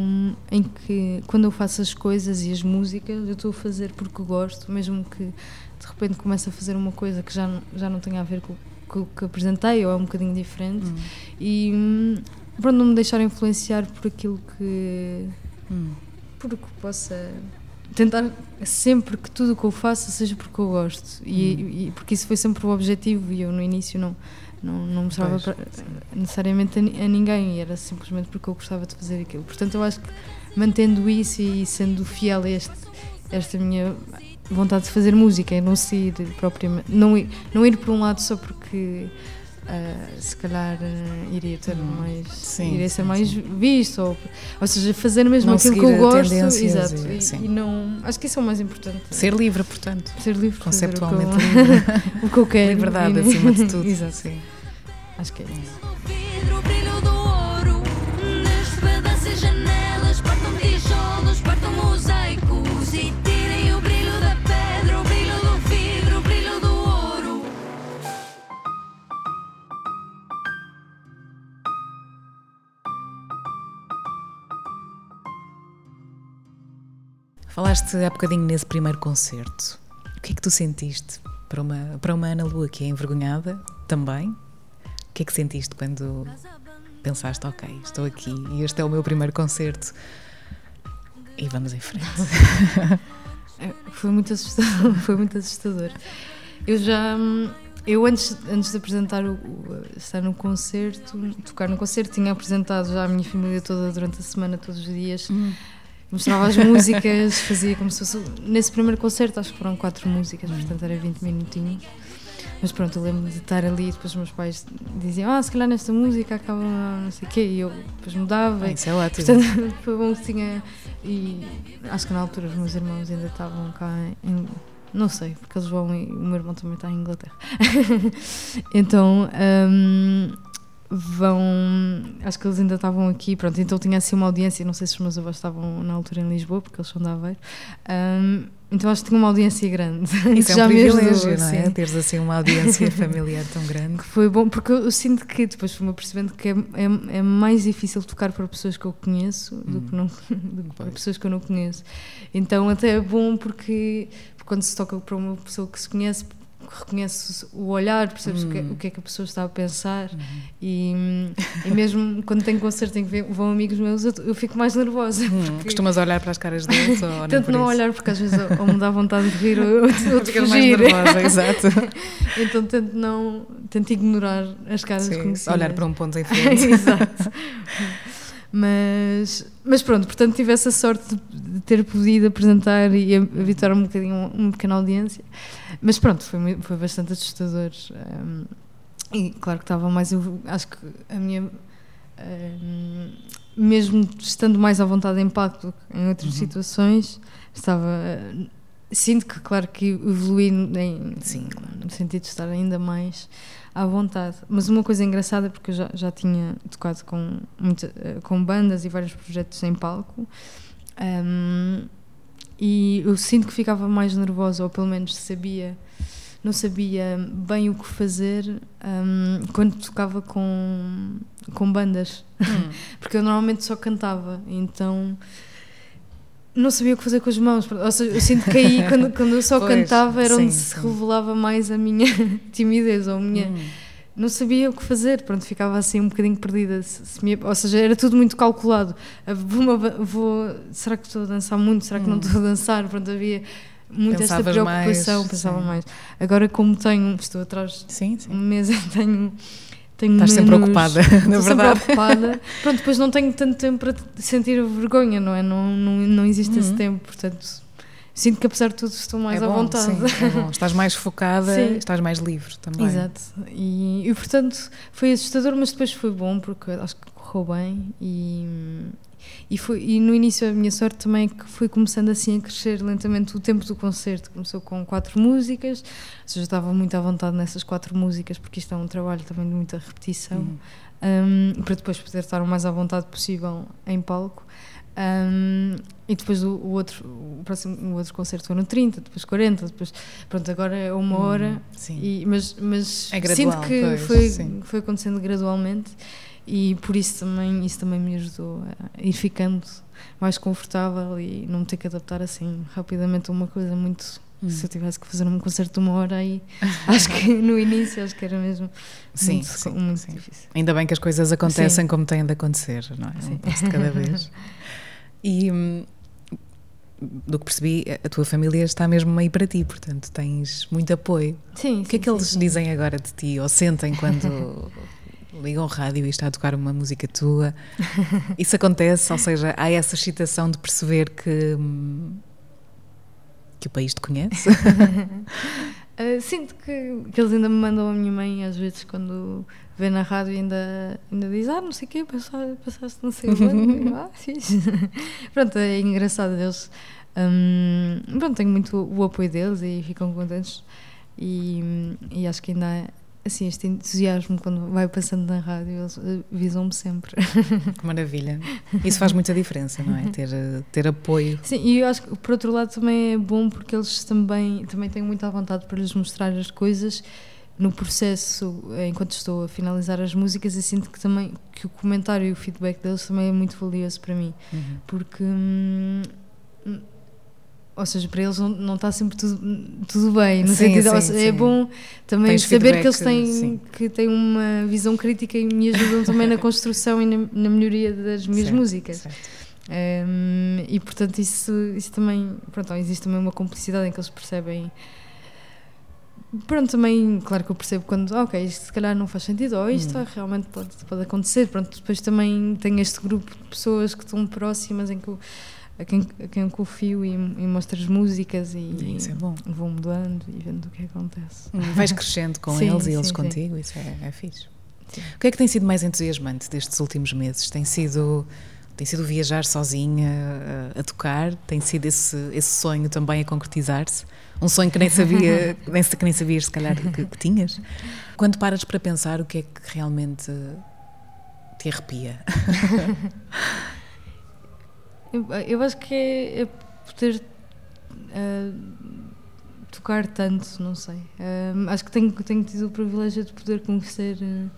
em que quando eu faço as coisas e as músicas eu estou a fazer porque gosto, mesmo que de repente comece a fazer uma coisa que já, já não tenha a ver com, com o que apresentei ou é um bocadinho diferente hum. e pronto, não me deixar influenciar por aquilo que hum. por que possa tentar sempre que tudo o que eu faço seja porque eu gosto e, hum. e porque isso foi sempre o objetivo e eu no início não não, não mostrava pra, necessariamente a, a, ninguém, era simplesmente porque eu gostava de fazer aquilo. Portanto, eu acho que mantendo isso e sendo fiel a este, esta minha vontade de fazer música e não sair propriamente, não ir, não ir por um lado só porque uh, se calhar uh, iria ter hum, mais, sim, iria ser sim, mais sim. visto, ou, ou seja, fazer mesmo não aquilo que eu gosto, exato, e, e, não, acho que isso é o mais importante. Ser livre, portanto. Ser livre, conceptualmente o que eu, livre. o que eu quero. Liberdade acima de tudo. exato. Sim. Acho que é isso. Falaste há bocadinho nesse primeiro concerto. O que é que tu sentiste para uma, para uma Ana Lua que é envergonhada também? O que é que sentiste quando pensaste, ok, estou aqui e este é o meu primeiro concerto e vamos em frente? É, foi muito assustador. Foi muito assustador. Eu já. Eu antes, antes de apresentar o, estar no concerto, tocar no concerto, tinha apresentado já a minha família toda durante a semana, todos os dias. Hum mostrava as músicas, fazia como se fosse. Nesse primeiro concerto, acho que foram quatro músicas, portanto era 20 minutinhos. Mas pronto, eu lembro de estar ali e depois os meus pais diziam: Ah, se calhar nesta música acaba não sei o quê, e eu depois mudava. Ah, isso é ótimo. Portanto, foi bom que tinha. E acho que na altura os meus irmãos ainda estavam cá em. Não sei, porque eles vão e o meu irmão também está em Inglaterra. então. Um, vão. Acho que eles ainda estavam aqui, pronto, então tinha assim uma audiência, não sei se os meus avós estavam na altura em Lisboa, porque eles são da Aveiro. Um, então acho que tinha uma audiência grande. Isso é um privilégio, não é? Teres assim uma audiência familiar tão grande. Que foi bom, porque eu sinto que depois fui-me percebendo que é, é, é, mais difícil tocar para pessoas que eu conheço hum. do que, não, do que para pessoas que eu não conheço. Então até é bom porque, porque quando se toca para uma pessoa que se conhece, reconheces o olhar, percebes o, que, é, o que é que a pessoa está a pensar uhum. e, e mesmo quando tenho concerto em que vão amigos meus, eu, eu fico mais nervosa. Hum, costumas olhar para as caras deles ou Tento não, não olhar porque às vezes ou me dá vontade de rir ou, ou de fugir. mais nervosa, exato. então tento não, tento ignorar as caras Sim, conhecidas. olhar para um ponto em frente. exato. Mas, mas pronto, portanto tive essa sorte de ter podido apresentar e evitar um bocadinho uma pequena audiência. Mas pronto, foi, foi bastante assustador. Um, e claro que estava mais. Acho que a minha. Um, mesmo estando mais à vontade em palco em outras uhum. situações, estava. Sinto que, claro, que evolui em, Sim, claro. no sentido de estar ainda mais à vontade. Mas uma coisa engraçada, porque eu já, já tinha tocado com, muita, com bandas e vários projetos em palco, um, e eu sinto que ficava mais nervosa, ou pelo menos sabia, não sabia bem o que fazer um, quando tocava com, com bandas, hum. porque eu normalmente só cantava, então não sabia o que fazer com as mãos. Ou seja, eu sinto que aí, quando, quando eu só pois, cantava, era sim, onde se revelava mais a minha timidez ou a minha. Hum. Não sabia o que fazer, pronto, ficava assim um bocadinho perdida. Se, se me, ou seja, era tudo muito calculado. Vou, vou, será que estou a dançar muito? Será que hum. não estou a dançar? Pronto, havia muito esta preocupação, mais, pensava sim. mais. Agora, como tenho, estou atrás sim, sim. um mês, tenho tenho Estás sempre ocupada, na verdade. Sempre ocupada. Pronto, depois não tenho tanto tempo para sentir vergonha, não é? Não, não, não existe uhum. esse tempo, portanto. Sinto que apesar de tudo estou mais é à bom, vontade. Sim, é bom. Estás mais focada, sim. estás mais livre também. Exato. E, e portanto foi assustador, mas depois foi bom porque acho que correu bem e, e, foi, e no início a minha sorte também é que fui começando assim a crescer lentamente o tempo do concerto. Começou com quatro músicas, ou seja, estava muito à vontade nessas quatro músicas, porque isto é um trabalho também de muita repetição, um, para depois poder estar o mais à vontade possível em palco. Um, e depois o, o, outro o próximo o outro concerto foi no 30 depois 40 depois pronto agora é uma hum, hora sim. E, mas mas é gradual, sinto que pois, foi sim. foi acontecendo gradualmente e por isso também isso também me ajudou a ir ficando mais confortável e não me ter que adaptar assim rapidamente a uma coisa muito hum. se eu tivesse que fazer um concerto de uma hora aí acho que no início acho que era mesmo sim, muito, sim, muito sim. difícil ainda bem que as coisas acontecem sim. como têm de acontecer não é sim. um passo de cada vez e hum, do que percebi, a tua família está mesmo aí para ti, portanto tens muito apoio. Sim. O que é que eles dizem agora de ti ou sentem quando ligam o rádio e está a tocar uma música tua. Isso acontece, ou seja, há essa excitação de perceber que, que o país te conhece? uh, sinto que, que eles ainda me mandam a minha mãe, às vezes, quando vê na rádio, ainda, ainda diz: Ah, não sei o quê, passaste não sei onde. ah, fixe. Pronto, é engraçado deles. Um, pronto, tenho muito o apoio deles e ficam contentes. E, e acho que ainda assim, este entusiasmo quando vai passando na rádio, eles avisam-me sempre. Que maravilha. Isso faz muita diferença, não é? Ter, ter apoio. Sim, e eu acho que por outro lado também é bom porque eles também, também têm muita vontade para lhes mostrar as coisas no processo, enquanto estou a finalizar as músicas, eu sinto que também que o comentário e o feedback deles também é muito valioso para mim, uhum. porque hum, ou seja, para eles não, não está sempre tudo, tudo bem, no Sim, sentido, sim, seja, é bom também Tens saber que eles têm, sim. que têm uma visão crítica e me ajudam também na construção e na, na melhoria das minhas Certo, músicas. certo. Um, e portanto isso, isso também pronto, existe também uma complicidade em que eles percebem pronto, também claro que eu percebo quando ah, ok, isto se calhar não faz sentido ou isto Hum. ah, realmente pode, pode acontecer, pronto, depois também tenho este grupo de pessoas que estão próximas em que eu, a, quem, a quem confio e, e mostro as músicas e, Isso é bom. vou mudando e vendo o que acontece Vais crescendo com Sim, eles e eles sim. contigo, isso é, é fixe. O que é que tem sido mais entusiasmante destes últimos meses? Tem sido, tem sido viajar sozinha a, a tocar? Tem sido esse, esse sonho também a concretizar-se? Um sonho que nem sabia, nem, que nem sabias se calhar que, que tinhas? Quando paras para pensar o que é que realmente te arrepia? Eu, eu acho que é, é poder ah, tocar tanto, não sei. Ah, acho que tenho, tenho tido o privilégio de poder conhecer ah,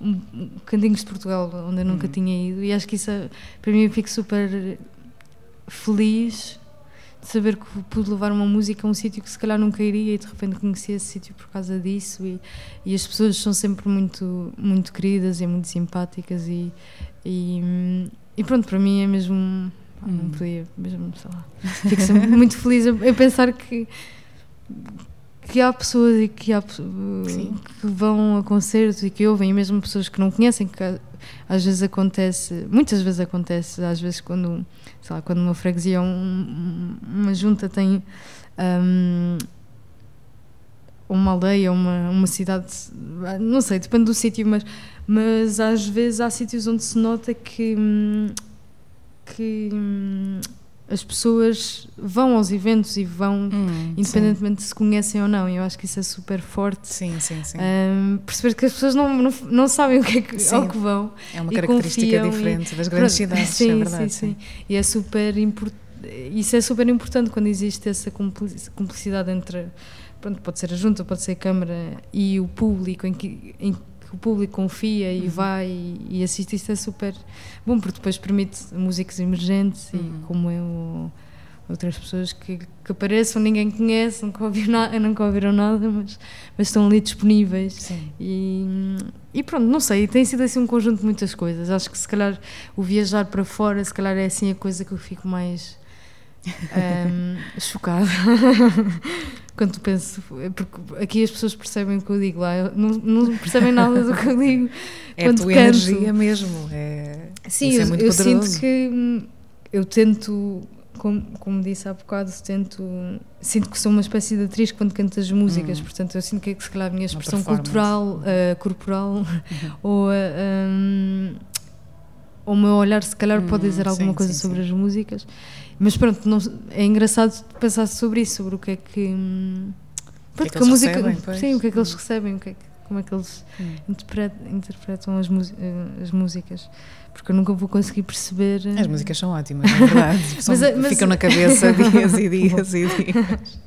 um, um cantinhos de Portugal onde eu nunca Uhum. tinha ido e acho que isso, é- para mim, eu fico super feliz de saber que pude levar uma música a um sítio que se calhar nunca iria e de repente conheci esse sítio por causa disso e, e as pessoas são sempre muito muito queridas e muito simpáticas e, e, hum, e pronto, para mim é mesmo ah, não Hum. podia mesmo, sei lá fico sempre muito feliz a pensar que que há pessoas e que, há, Sim. que vão a concertos e que ouvem, e mesmo pessoas que não conhecem, que às vezes acontece, muitas vezes acontece, às vezes quando, sei lá, quando uma freguesia um- uma junta tem hum, uma aldeia, uma, uma cidade, não sei, depende do sítio, mas, mas às vezes há sítios onde se nota que, que as pessoas vão aos eventos e vão Hum, independentemente de se conhecem ou não, e eu acho que isso é super forte. Sim, sim, sim. Hum, perceber que as pessoas não, não, não sabem o que é que, Sim. ao que vão. é uma e característica confiam e- diferente das grandes Pronto, cidades, sim, é verdade. Sim, sim. E é super importante. Isso é super importante quando existe essa cumplici- cumplicidade entre. Pronto, pode ser a junta, pode ser a Câmara e o público, em que, em que o público confia e Uhum. vai e, e assiste. Isso é super bom, porque depois permite músicas emergentes Uhum. e como eu. ou Outras pessoas que, que apareçam, ninguém conhece, nunca, ouviu na, nunca ouviram nada, mas, mas estão ali disponíveis. Sim. E, e pronto, não sei, tem sido assim um conjunto de muitas coisas. Acho que se calhar o viajar para fora, se calhar é assim a coisa que eu fico mais ahm, chocada. Quando tu penso, porque aqui as pessoas percebem o que eu digo lá, eu- não, não percebem nada do que eu digo. É a quando tua canto. energia mesmo. É, Sim, isso é eu, eu sinto que hum, eu tento, como, como disse há bocado, tento, sinto que sou uma espécie de atriz quando canto as músicas, Hum. portanto eu sinto que, se calhar a minha expressão cultural, ah, corporal ou a, hum, ou o meu olhar se calhar pode Hum, dizer alguma sim, coisa sim, sobre sim. as músicas, mas pronto, não- é engraçado pensar sobre isso, sobre o que é que, hum, que é pronto, que que a música, recebem, sim, o que é que eles Hum. recebem, o que é que- como é que eles Hum. interpre- interpretam as, eh, as músicas, porque eu nunca vou conseguir perceber. eh, As músicas são ótimas, é verdade. São- Mas mas- ficam na cabeça dias e dias e dias.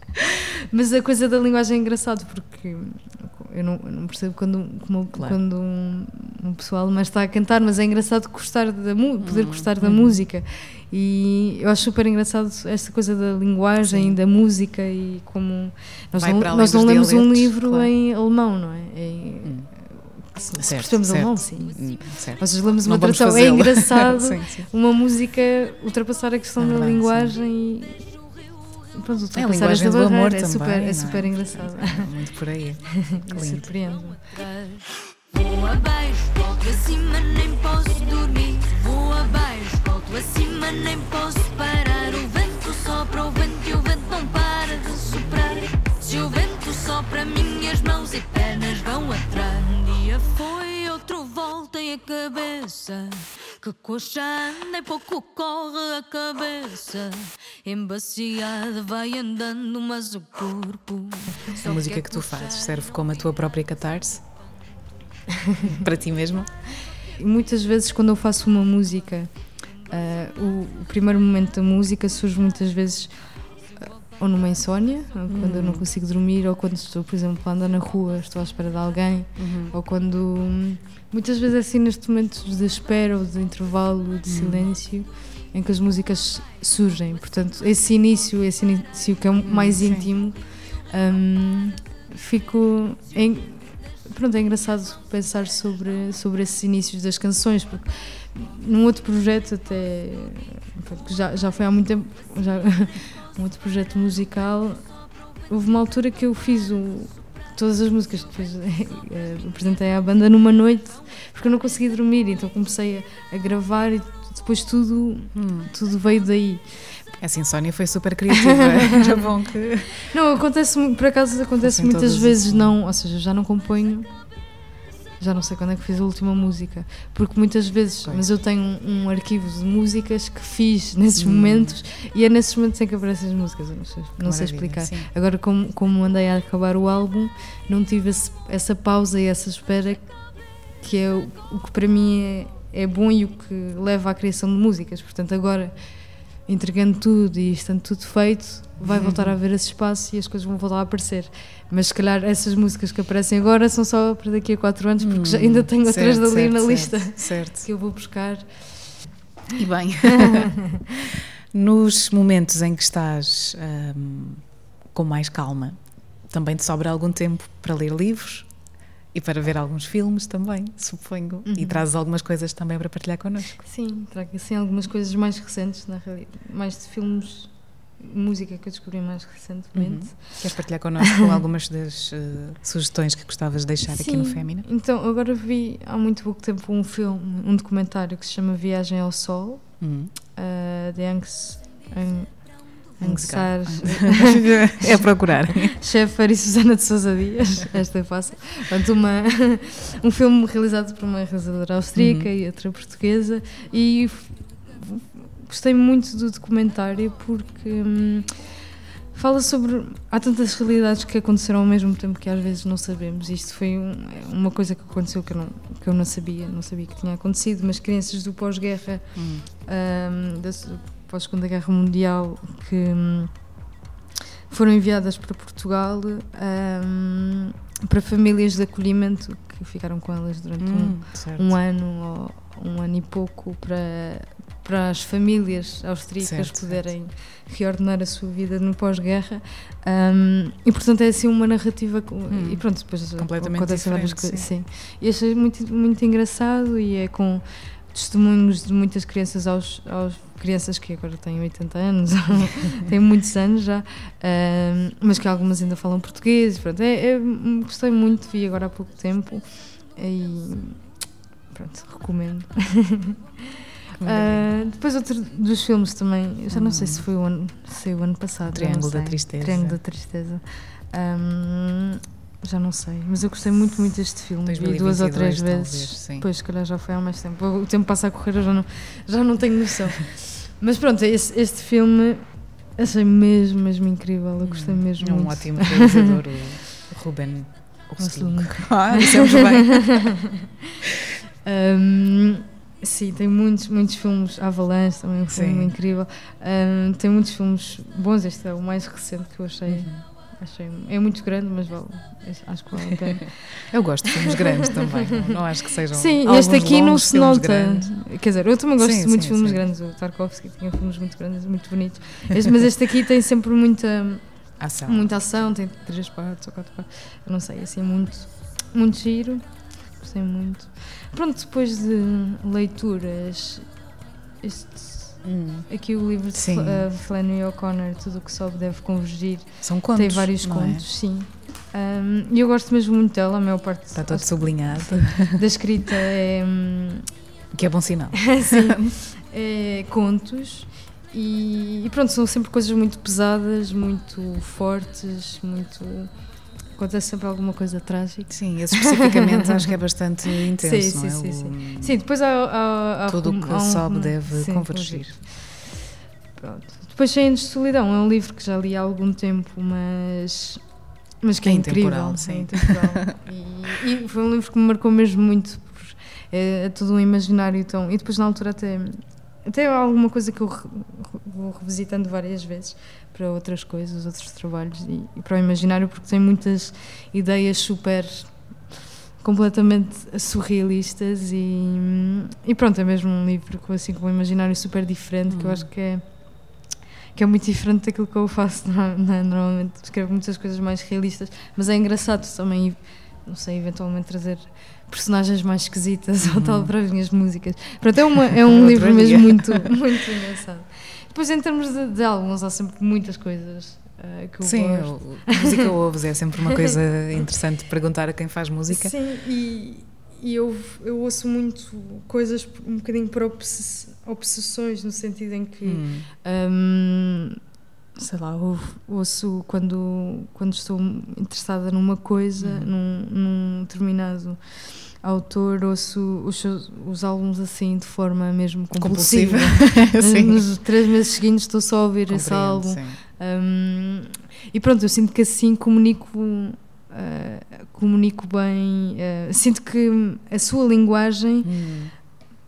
Mas a coisa da linguagem é engraçado porque eu não, eu não percebo quando, como- Claro. quando um, um pessoal mais está a cantar, mas é engraçado gostar da poder Hum, gostar da hum. música. E eu acho super engraçado essa coisa da linguagem, Sim. da música e como nós Vai não, nós não lemos um livro claro. em alemão, não é? é Hum. se, Certo, percebemos certo. alemão, sim. Certo. Nós lemos uma tradução. É engraçado Sim, sim. uma música ultrapassar a questão É da linguagem e pronto, É a linguagem do amor é também. super, não é super engraçado. É muito por aí. Me surpreende. Vou abaixo, volto acima, nem posso dormir. Vou abaixo, volto acima, nem posso parar. O vento sopra, o vento e o vento não para sopra, minhas mãos e pernas vão atrás. Um dia foi, outro volta e a cabeça. Que coxa anda e pouco corre a cabeça. Embaciada vai andando, mas o corpo. A música que tu fazes serve como a tua própria catarse? Para ti mesmo? E muitas vezes, quando eu faço uma música, ah, o, o primeiro momento da música surge muitas vezes ou numa insónia, quando eu não consigo dormir, ou quando estou, por exemplo, a andar na rua, estou à espera de alguém, ou quando. hum, Muitas vezes, assim, nestes momentos de espera ou de intervalo, de silêncio, em que as músicas surgem. Portanto, esse início, esse início que é mais sim. íntimo, hum, fico. Em, pronto, é engraçado pensar sobre, sobre esses inícios das canções, porque num outro projeto, até. que já, já foi há muito tempo, já, um outro projeto musical, houve uma altura que eu fiz o. Todas as músicas depois eh, apresentei à banda numa noite, porque eu não consegui dormir, então comecei a, a gravar e depois tudo, Hum. tudo veio daí. Essa insónia foi super criativa. Era bom que. Não, acontece, por acaso acontece Fossem muitas vezes assim. não, ou seja, já não componho, já não sei quando é que fiz a última música, porque muitas vezes, mas eu tenho um, um arquivo de músicas que fiz nesses Hum. momentos e é nesses momentos em que aparecem as músicas, eu não sei, não sei explicar. sim. Agora, como, como andei a acabar o álbum, não tive esse- essa pausa e essa espera que é o, o que para mim é, é bom e o que leva à criação de músicas. Portanto, agora, entregando tudo e estando tudo feito, vai Uhum. voltar a haver esse espaço e as coisas vão voltar a aparecer. Mas se calhar essas músicas que aparecem agora são só para daqui a quatro anos, porque já ainda tenho outras Certo, dali certo, na certo, lista Certo. que eu vou buscar. E bem, nos momentos em que estás ahm, com mais calma, também te sobra algum tempo para ler livros e para ver alguns filmes também, suponho. E Uhum. trazes algumas coisas também para partilhar connosco. Sim, trago assim algumas coisas mais recentes, na realidade, mais de filmes, música que eu descobri mais recentemente. Queres partilhar connosco algumas das eh, sugestões que gostavas de deixar aqui no Sim. Fémina? Então, agora vi há muito pouco tempo um filme, um documentário que se chama Viagem ao Sol, Hum. uh, de Angs, Ang, Angsar. É procurar. Schaeffer e Susana de Sousa Dias, esta é fácil. Portanto, uma, um filme realizado por uma realizadora austríaca Uhum. e outra portuguesa e gostei muito do documentário porque hum, fala sobre. Há tantas realidades que aconteceram ao mesmo tempo que às vezes não sabemos. Isto foi um- uma coisa que aconteceu que eu, não, que eu não sabia, não sabia que tinha acontecido, mas crianças do pós-guerra Hum. um, da se- pós-Segunda Guerra Mundial que hum, foram enviadas para Portugal hum, para famílias de acolhimento que ficaram com elas durante um, Hum, certo. um ano ou um ano e pouco para, para as famílias austríacas Certo, poderem reordenar a sua vida no pós-guerra Um, e portanto é assim uma narrativa co- Hum. e pronto depois acontecem várias coisas sim. e achei muito, muito engraçado e é com testemunhos de muitas crianças aos, aos crianças que agora têm 80 anos têm muitos anos já um, mas que algumas ainda falam português pronto, é, é- gostei muito vi agora há pouco tempo e pronto, recomendo Ah, depois outro dos filmes também, eu já não sei se foi o ano, se foi o ano passado. Triângulo da. Tristeza. Triângulo da Tristeza. Ahm, já não sei, mas eu gostei muito, muito deste filme. Vi duas ou 2022, três talvez, vezes. sim. Pois, se calhar já foi há mais tempo. O tempo passa a correr, eu já não, já não tenho noção. mas pronto, este, este filme achei mesmo, mesmo incrível. Eu gostei mesmo É um muito. ótimo realizador, o Ruben. Östlund. Ah, dissemos bem. Um, sim, tem muitos, muitos filmes. Avalanche também é um filme Sim. incrível. Um, tem muitos filmes bons. Este é o mais recente que eu achei. Uhum. achei é muito grande, mas vale, acho que vale a pena. Eu gosto de filmes grandes também, não, acho que sejam. sim, este aqui não se nota. grandes. Quer dizer, eu também gosto Sim, de muitos sim, filmes sim. grandes. O Tarkovsky tinha filmes muito grandes, muito bonitos. Este, mas este aqui tem sempre muita. Ação. Muita ação, tem três partes ou quatro partes, eu não sei, assim, muito, muito giro, gostei muito. Pronto, depois de leituras, este, Hum, aqui o livro de Sim. Uh, Flannery O'Connor, Tudo o que sobe deve convergir, São contos. tem vários é? contos, sim. Um, E eu gosto mesmo muito dela, a maior parte Está todo sublinhado, da escrita é, hum, que é bom sinal. sim, é contos. E, e pronto, são sempre coisas muito pesadas, muito fortes, muito. Acontece sempre alguma coisa trágica. Sim, esse especificamente acho que é bastante intenso, Sim, não é? sim, sim, O- Sim, depois há. há, há Tudo o que um- sobe deve sim, convergir. Pronto. Depois Cheios de Solidão é um livro que já li há algum tempo, mas. Mas que é, É incrível. intemporal, sim. É intemporal. e, e foi um livro que me marcou mesmo muito. por- É, é todo um imaginário tão. E depois na altura até. Até há alguma coisa que eu vou revisitando várias vezes para outras coisas, outros trabalhos e, e para o imaginário, porque tem muitas ideias super completamente surrealistas e, e pronto, é mesmo um livro com, assim, com um imaginário super diferente que eu acho que é que é muito diferente daquilo que eu faço normalmente. Escrevo muitas coisas mais realistas mas é engraçado também não sei, eventualmente trazer personagens mais esquisitas ou tal para as minhas músicas. Pronto, é, uma, é um livro mesmo muito, muito engraçado. Depois, em termos de, de álbuns, há sempre muitas coisas uh, que eu Sim, gosto. a música ouves, é sempre uma coisa interessante perguntar a quem faz música. Sim, e, e eu, eu ouço muito coisas um bocadinho por obsess, obsessões, no sentido em que. Hum. Um, sei lá, ou- ouço quando, quando estou interessada numa coisa, Uhum. num, num determinado autor, ouço os, seus- os álbuns assim de forma mesmo compulsiva. Compulsiva. Nos três meses seguintes estou só a ouvir esse Compreendo, álbum. sim. Um, e pronto, eu sinto que assim comunico, uh, comunico bem, uh, sinto que a sua linguagem Hum.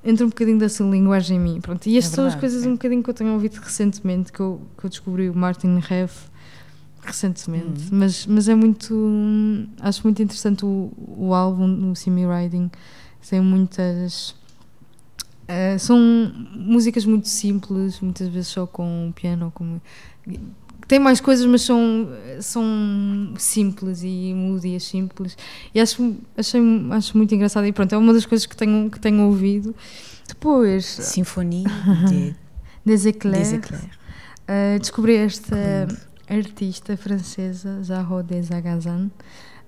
Entra um bocadinho dessa linguagem em mim. Pronto. E estas É são as coisas sim. um bocadinho que eu tenho ouvido recentemente, que eu, que eu descobri o Martin Reff recentemente. Uhum. Mas, mas é muito. Acho muito interessante o, o álbum, o Simi Riding. Tem muitas. eh, são músicas muito simples, muitas vezes só com piano. Com, tem mais coisas, mas são, são simples e melodias simples. E acho, achei, acho muito engraçado. E pronto, é uma das coisas que tenho, que tenho ouvido. Depois, Sinfonia de Des Eclairs. Uh, descobri esta artista francesa, Zahro Desagazan,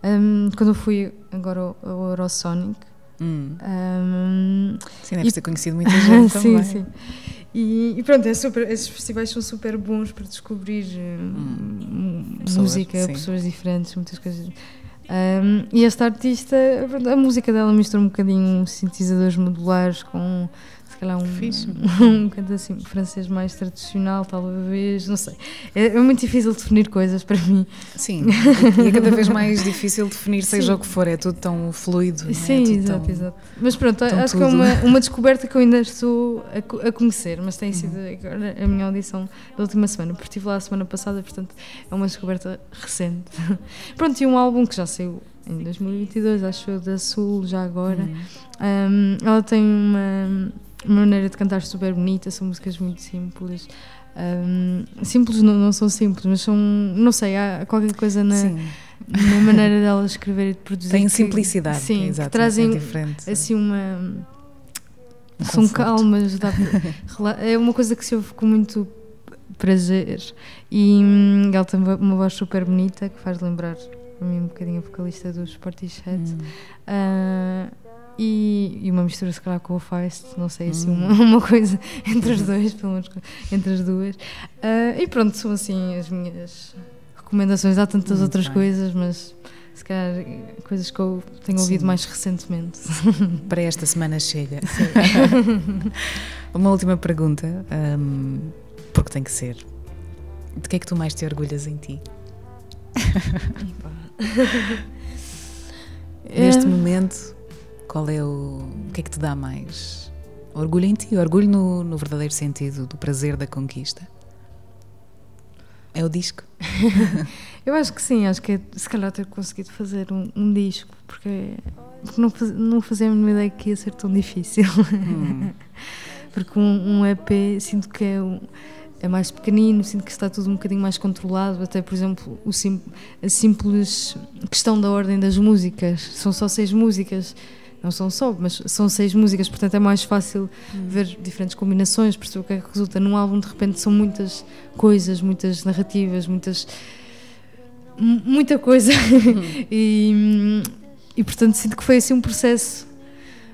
um, quando eu fui agora ao, ao Eurosonic. Hum. Um, Sim, deve E- ter conhecido muita gente sim, também. sim. E, e pronto, é super, esses festivais são super bons para descobrir hum, Pessoas, música, sim. pessoas diferentes, muitas coisas. Um, e esta artista, a música dela mistura um bocadinho sintetizadores modulares com se calhar um, Fixe. um canto assim francês mais tradicional, talvez, não sei. É, é muito difícil definir coisas para mim. Sim, e é cada vez mais difícil definir, seja Sim. o que for, é tudo tão fluido. é? Sim, tudo exato, tão- exato. Mas pronto, acho que é tudo. uma, uma descoberta que eu ainda estou a, a conhecer, mas tem sido Uhum. agora a minha audição da última semana, porque estive lá a semana passada, portanto é uma descoberta recente. pronto, e um álbum que já saiu em 2022, acho eu, da Sul, já agora. Hum. Um, ela tem uma, uma maneira de cantar super bonita, são músicas muito simples. Um, simples não, não são simples, mas são, não sei, há qualquer coisa na, na maneira dela escrever e de produzir. tem que- simplicidade. Sim, exato, que trazem é assim uma. Um são conforto. calmas, dá é uma coisa que se ouve com muito prazer. E hum, ela tem uma- voz super bonita que faz lembrar a mim um bocadinho a vocalista dos Portishead. Hum. Ah, e, e uma mistura, se calhar, com o Feist, não sei, assim, Hum. uma, uma coisa entre os dois, pelo menos entre as duas. Ah, e pronto, são assim as minhas recomendações. Há tantas Muito outras bem. coisas, mas se calhar coisas que eu tenho ouvido Sim. mais recentemente. Para esta semana chega. Uma última pergunta, hum, porque tem que ser. De que é que tu mais te orgulhas em ti? Neste É, momento, qual é o. O que é que te dá mais orgulho em ti? Orgulho no, no verdadeiro sentido do prazer da conquista? É o disco? Eu acho que sim, acho que é se calhar ter conseguido fazer um, um disco, porque, porque não, não fazia a mínima ideia que ia ser tão difícil. Hum, Porque um, um EP sinto que é, um- é mais pequenino, sinto que está tudo um bocadinho mais controlado. Até, por exemplo, sim, a simples questão da ordem das músicas. São só seis músicas, não são só, mas são seis músicas, portanto é mais fácil ver diferentes combinações, perceber o que é que resulta. Num álbum, de repente, são muitas coisas, muitas narrativas, muitas. mu- muita coisa. e, e, portanto, sinto que foi assim um processo.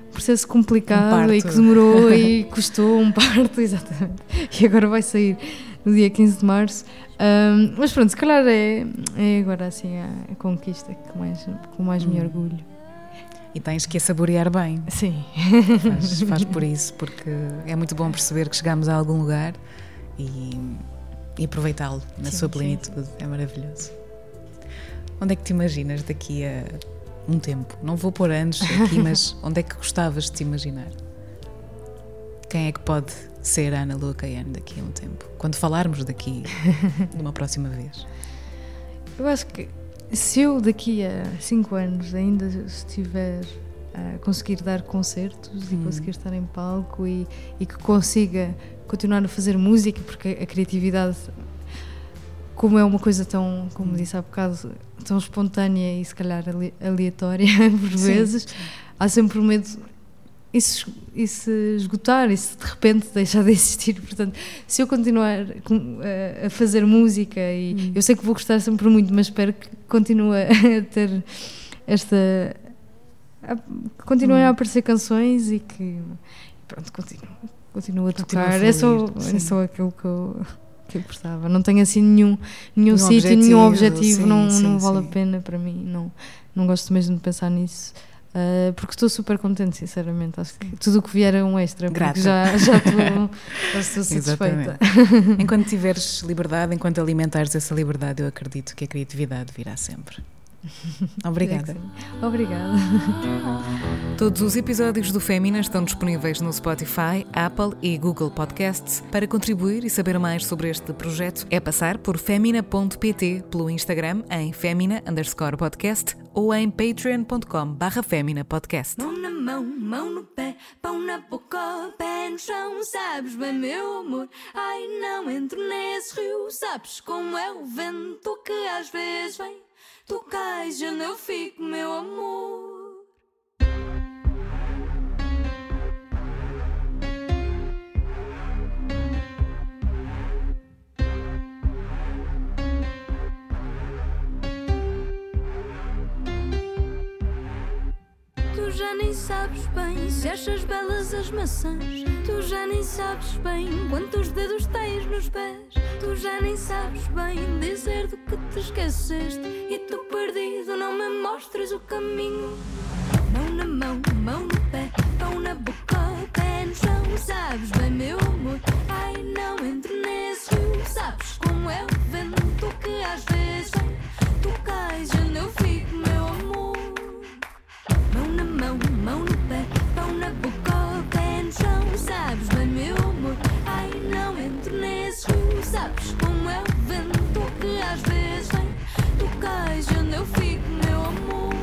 um Processo complicado parto. e que demorou e custou um parto, exatamente. E agora vai sair no dia 15 de março. Ahm, mas pronto, se calhar é, é agora assim a, a conquista que mais, com mais me Hum. orgulho. E tens que a saborear bem. Sim. Faz, faz por isso, porque é muito bom perceber que chegamos a algum lugar e, e aproveitá-lo na Sim, sua sim, plenitude. É maravilhoso. Onde é que te imaginas daqui a um tempo? Não vou pôr anos aqui, mas onde é que gostavas de te imaginar? Quem é que pode ser a Ana Lua Caiano daqui a um tempo? Quando falarmos daqui de uma próxima vez. Eu acho que se eu daqui a 5 anos ainda estiver a conseguir dar concertos e conseguir estar em palco e, e que consiga continuar a fazer música, porque a criatividade, como é uma coisa tão, como disse há bocado, tão espontânea e se calhar ale- aleatória por vezes, há sempre o medo isso, isso esgotar, isso de repente deixar de existir. Portanto, se eu continuar com- a, fazer música e eu sei que vou gostar sempre muito, mas espero que continue a ter esta. a- que continuem a aparecer canções e que pronto, continue, continue a Continue a tocar. é, só, sim. é só aquilo que eu, que eu gostava. Não tenho assim nenhum, nenhum Nenhum sítio, nenhum objetivo, objetivo, sim, não, sim, não vale a pena para mim. Não, não gosto mesmo de pensar nisso. Uh, porque estou super contente, sinceramente. Acho que tudo o que vier é um extra, Grata. porque já, já estou, já estou satisfeita. Enquanto tiveres liberdade, enquanto alimentares essa liberdade, eu acredito que a criatividade virá sempre. Obrigada. Obrigada. Todos os episódios do Fémina estão disponíveis no Spotify, Apple e Google Podcasts. Para contribuir e saber mais sobre este projeto, é passar por femina.pt pelo Instagram em femina underscore podcast ou em patreon.com barra femina podcast. Mão na mão, mão no pé, pão na boca, pé no chão, sabes bem, meu amor. Ai, não entro nesse rio, sabes como é o vento que às vezes vem. Tu cais onde eu fico, meu amor. Já nem sabes bem se achas belas as maçãs. Tu já nem sabes bem quantos dedos tens nos pés. Tu já nem sabes bem dizer do que te esqueceste. E tu perdido não me mostres o caminho. Mão na mão, mão no pé, pão na boca, pé no chão. Sabes bem, meu amor. Ai, não entro nesse. Sabes como é o vento que às vezes às vezes. Tu cais onde eu fico, meu amor.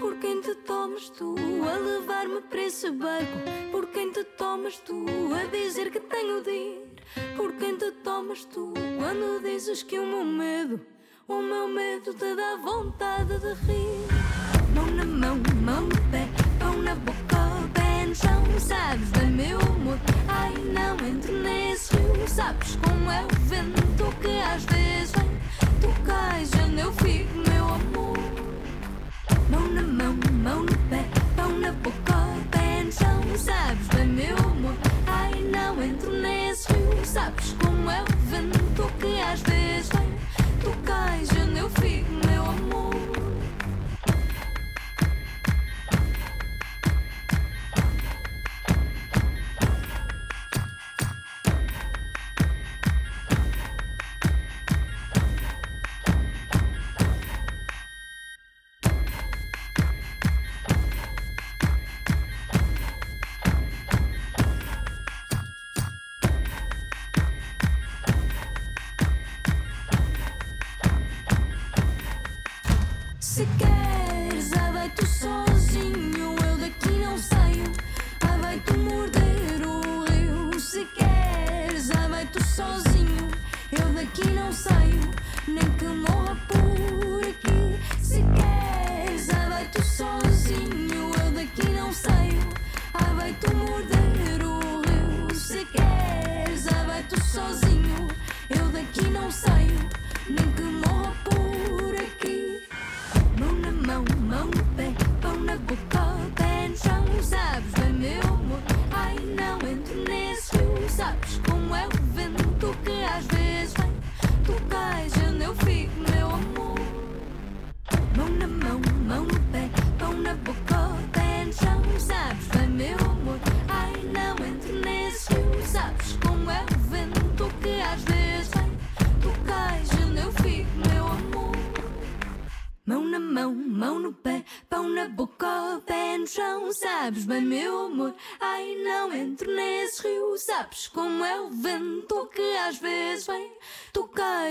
Por quem te tomas tu a levar-me para esse barco? Por quem te tomas tu a dizer que tenho de ir? Por quem te tomas tu quando dizes que o meu medo, o meu medo te dá vontade de rir? Mão na mão, mão no pé, pão na boca, no chão. Sabes bem, meu amor. Ai, não entro nesse rio. Sabes como é o vento que às vezes vem. Tu cais onde eu fico, meu amor. Mão na mão, mão no pé, pão na boca, pé no chão. Sabes bem, meu amor. Ai, não entro nesse rio. Sabes como é o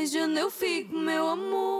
Tu cais onde eu fico, meu amor.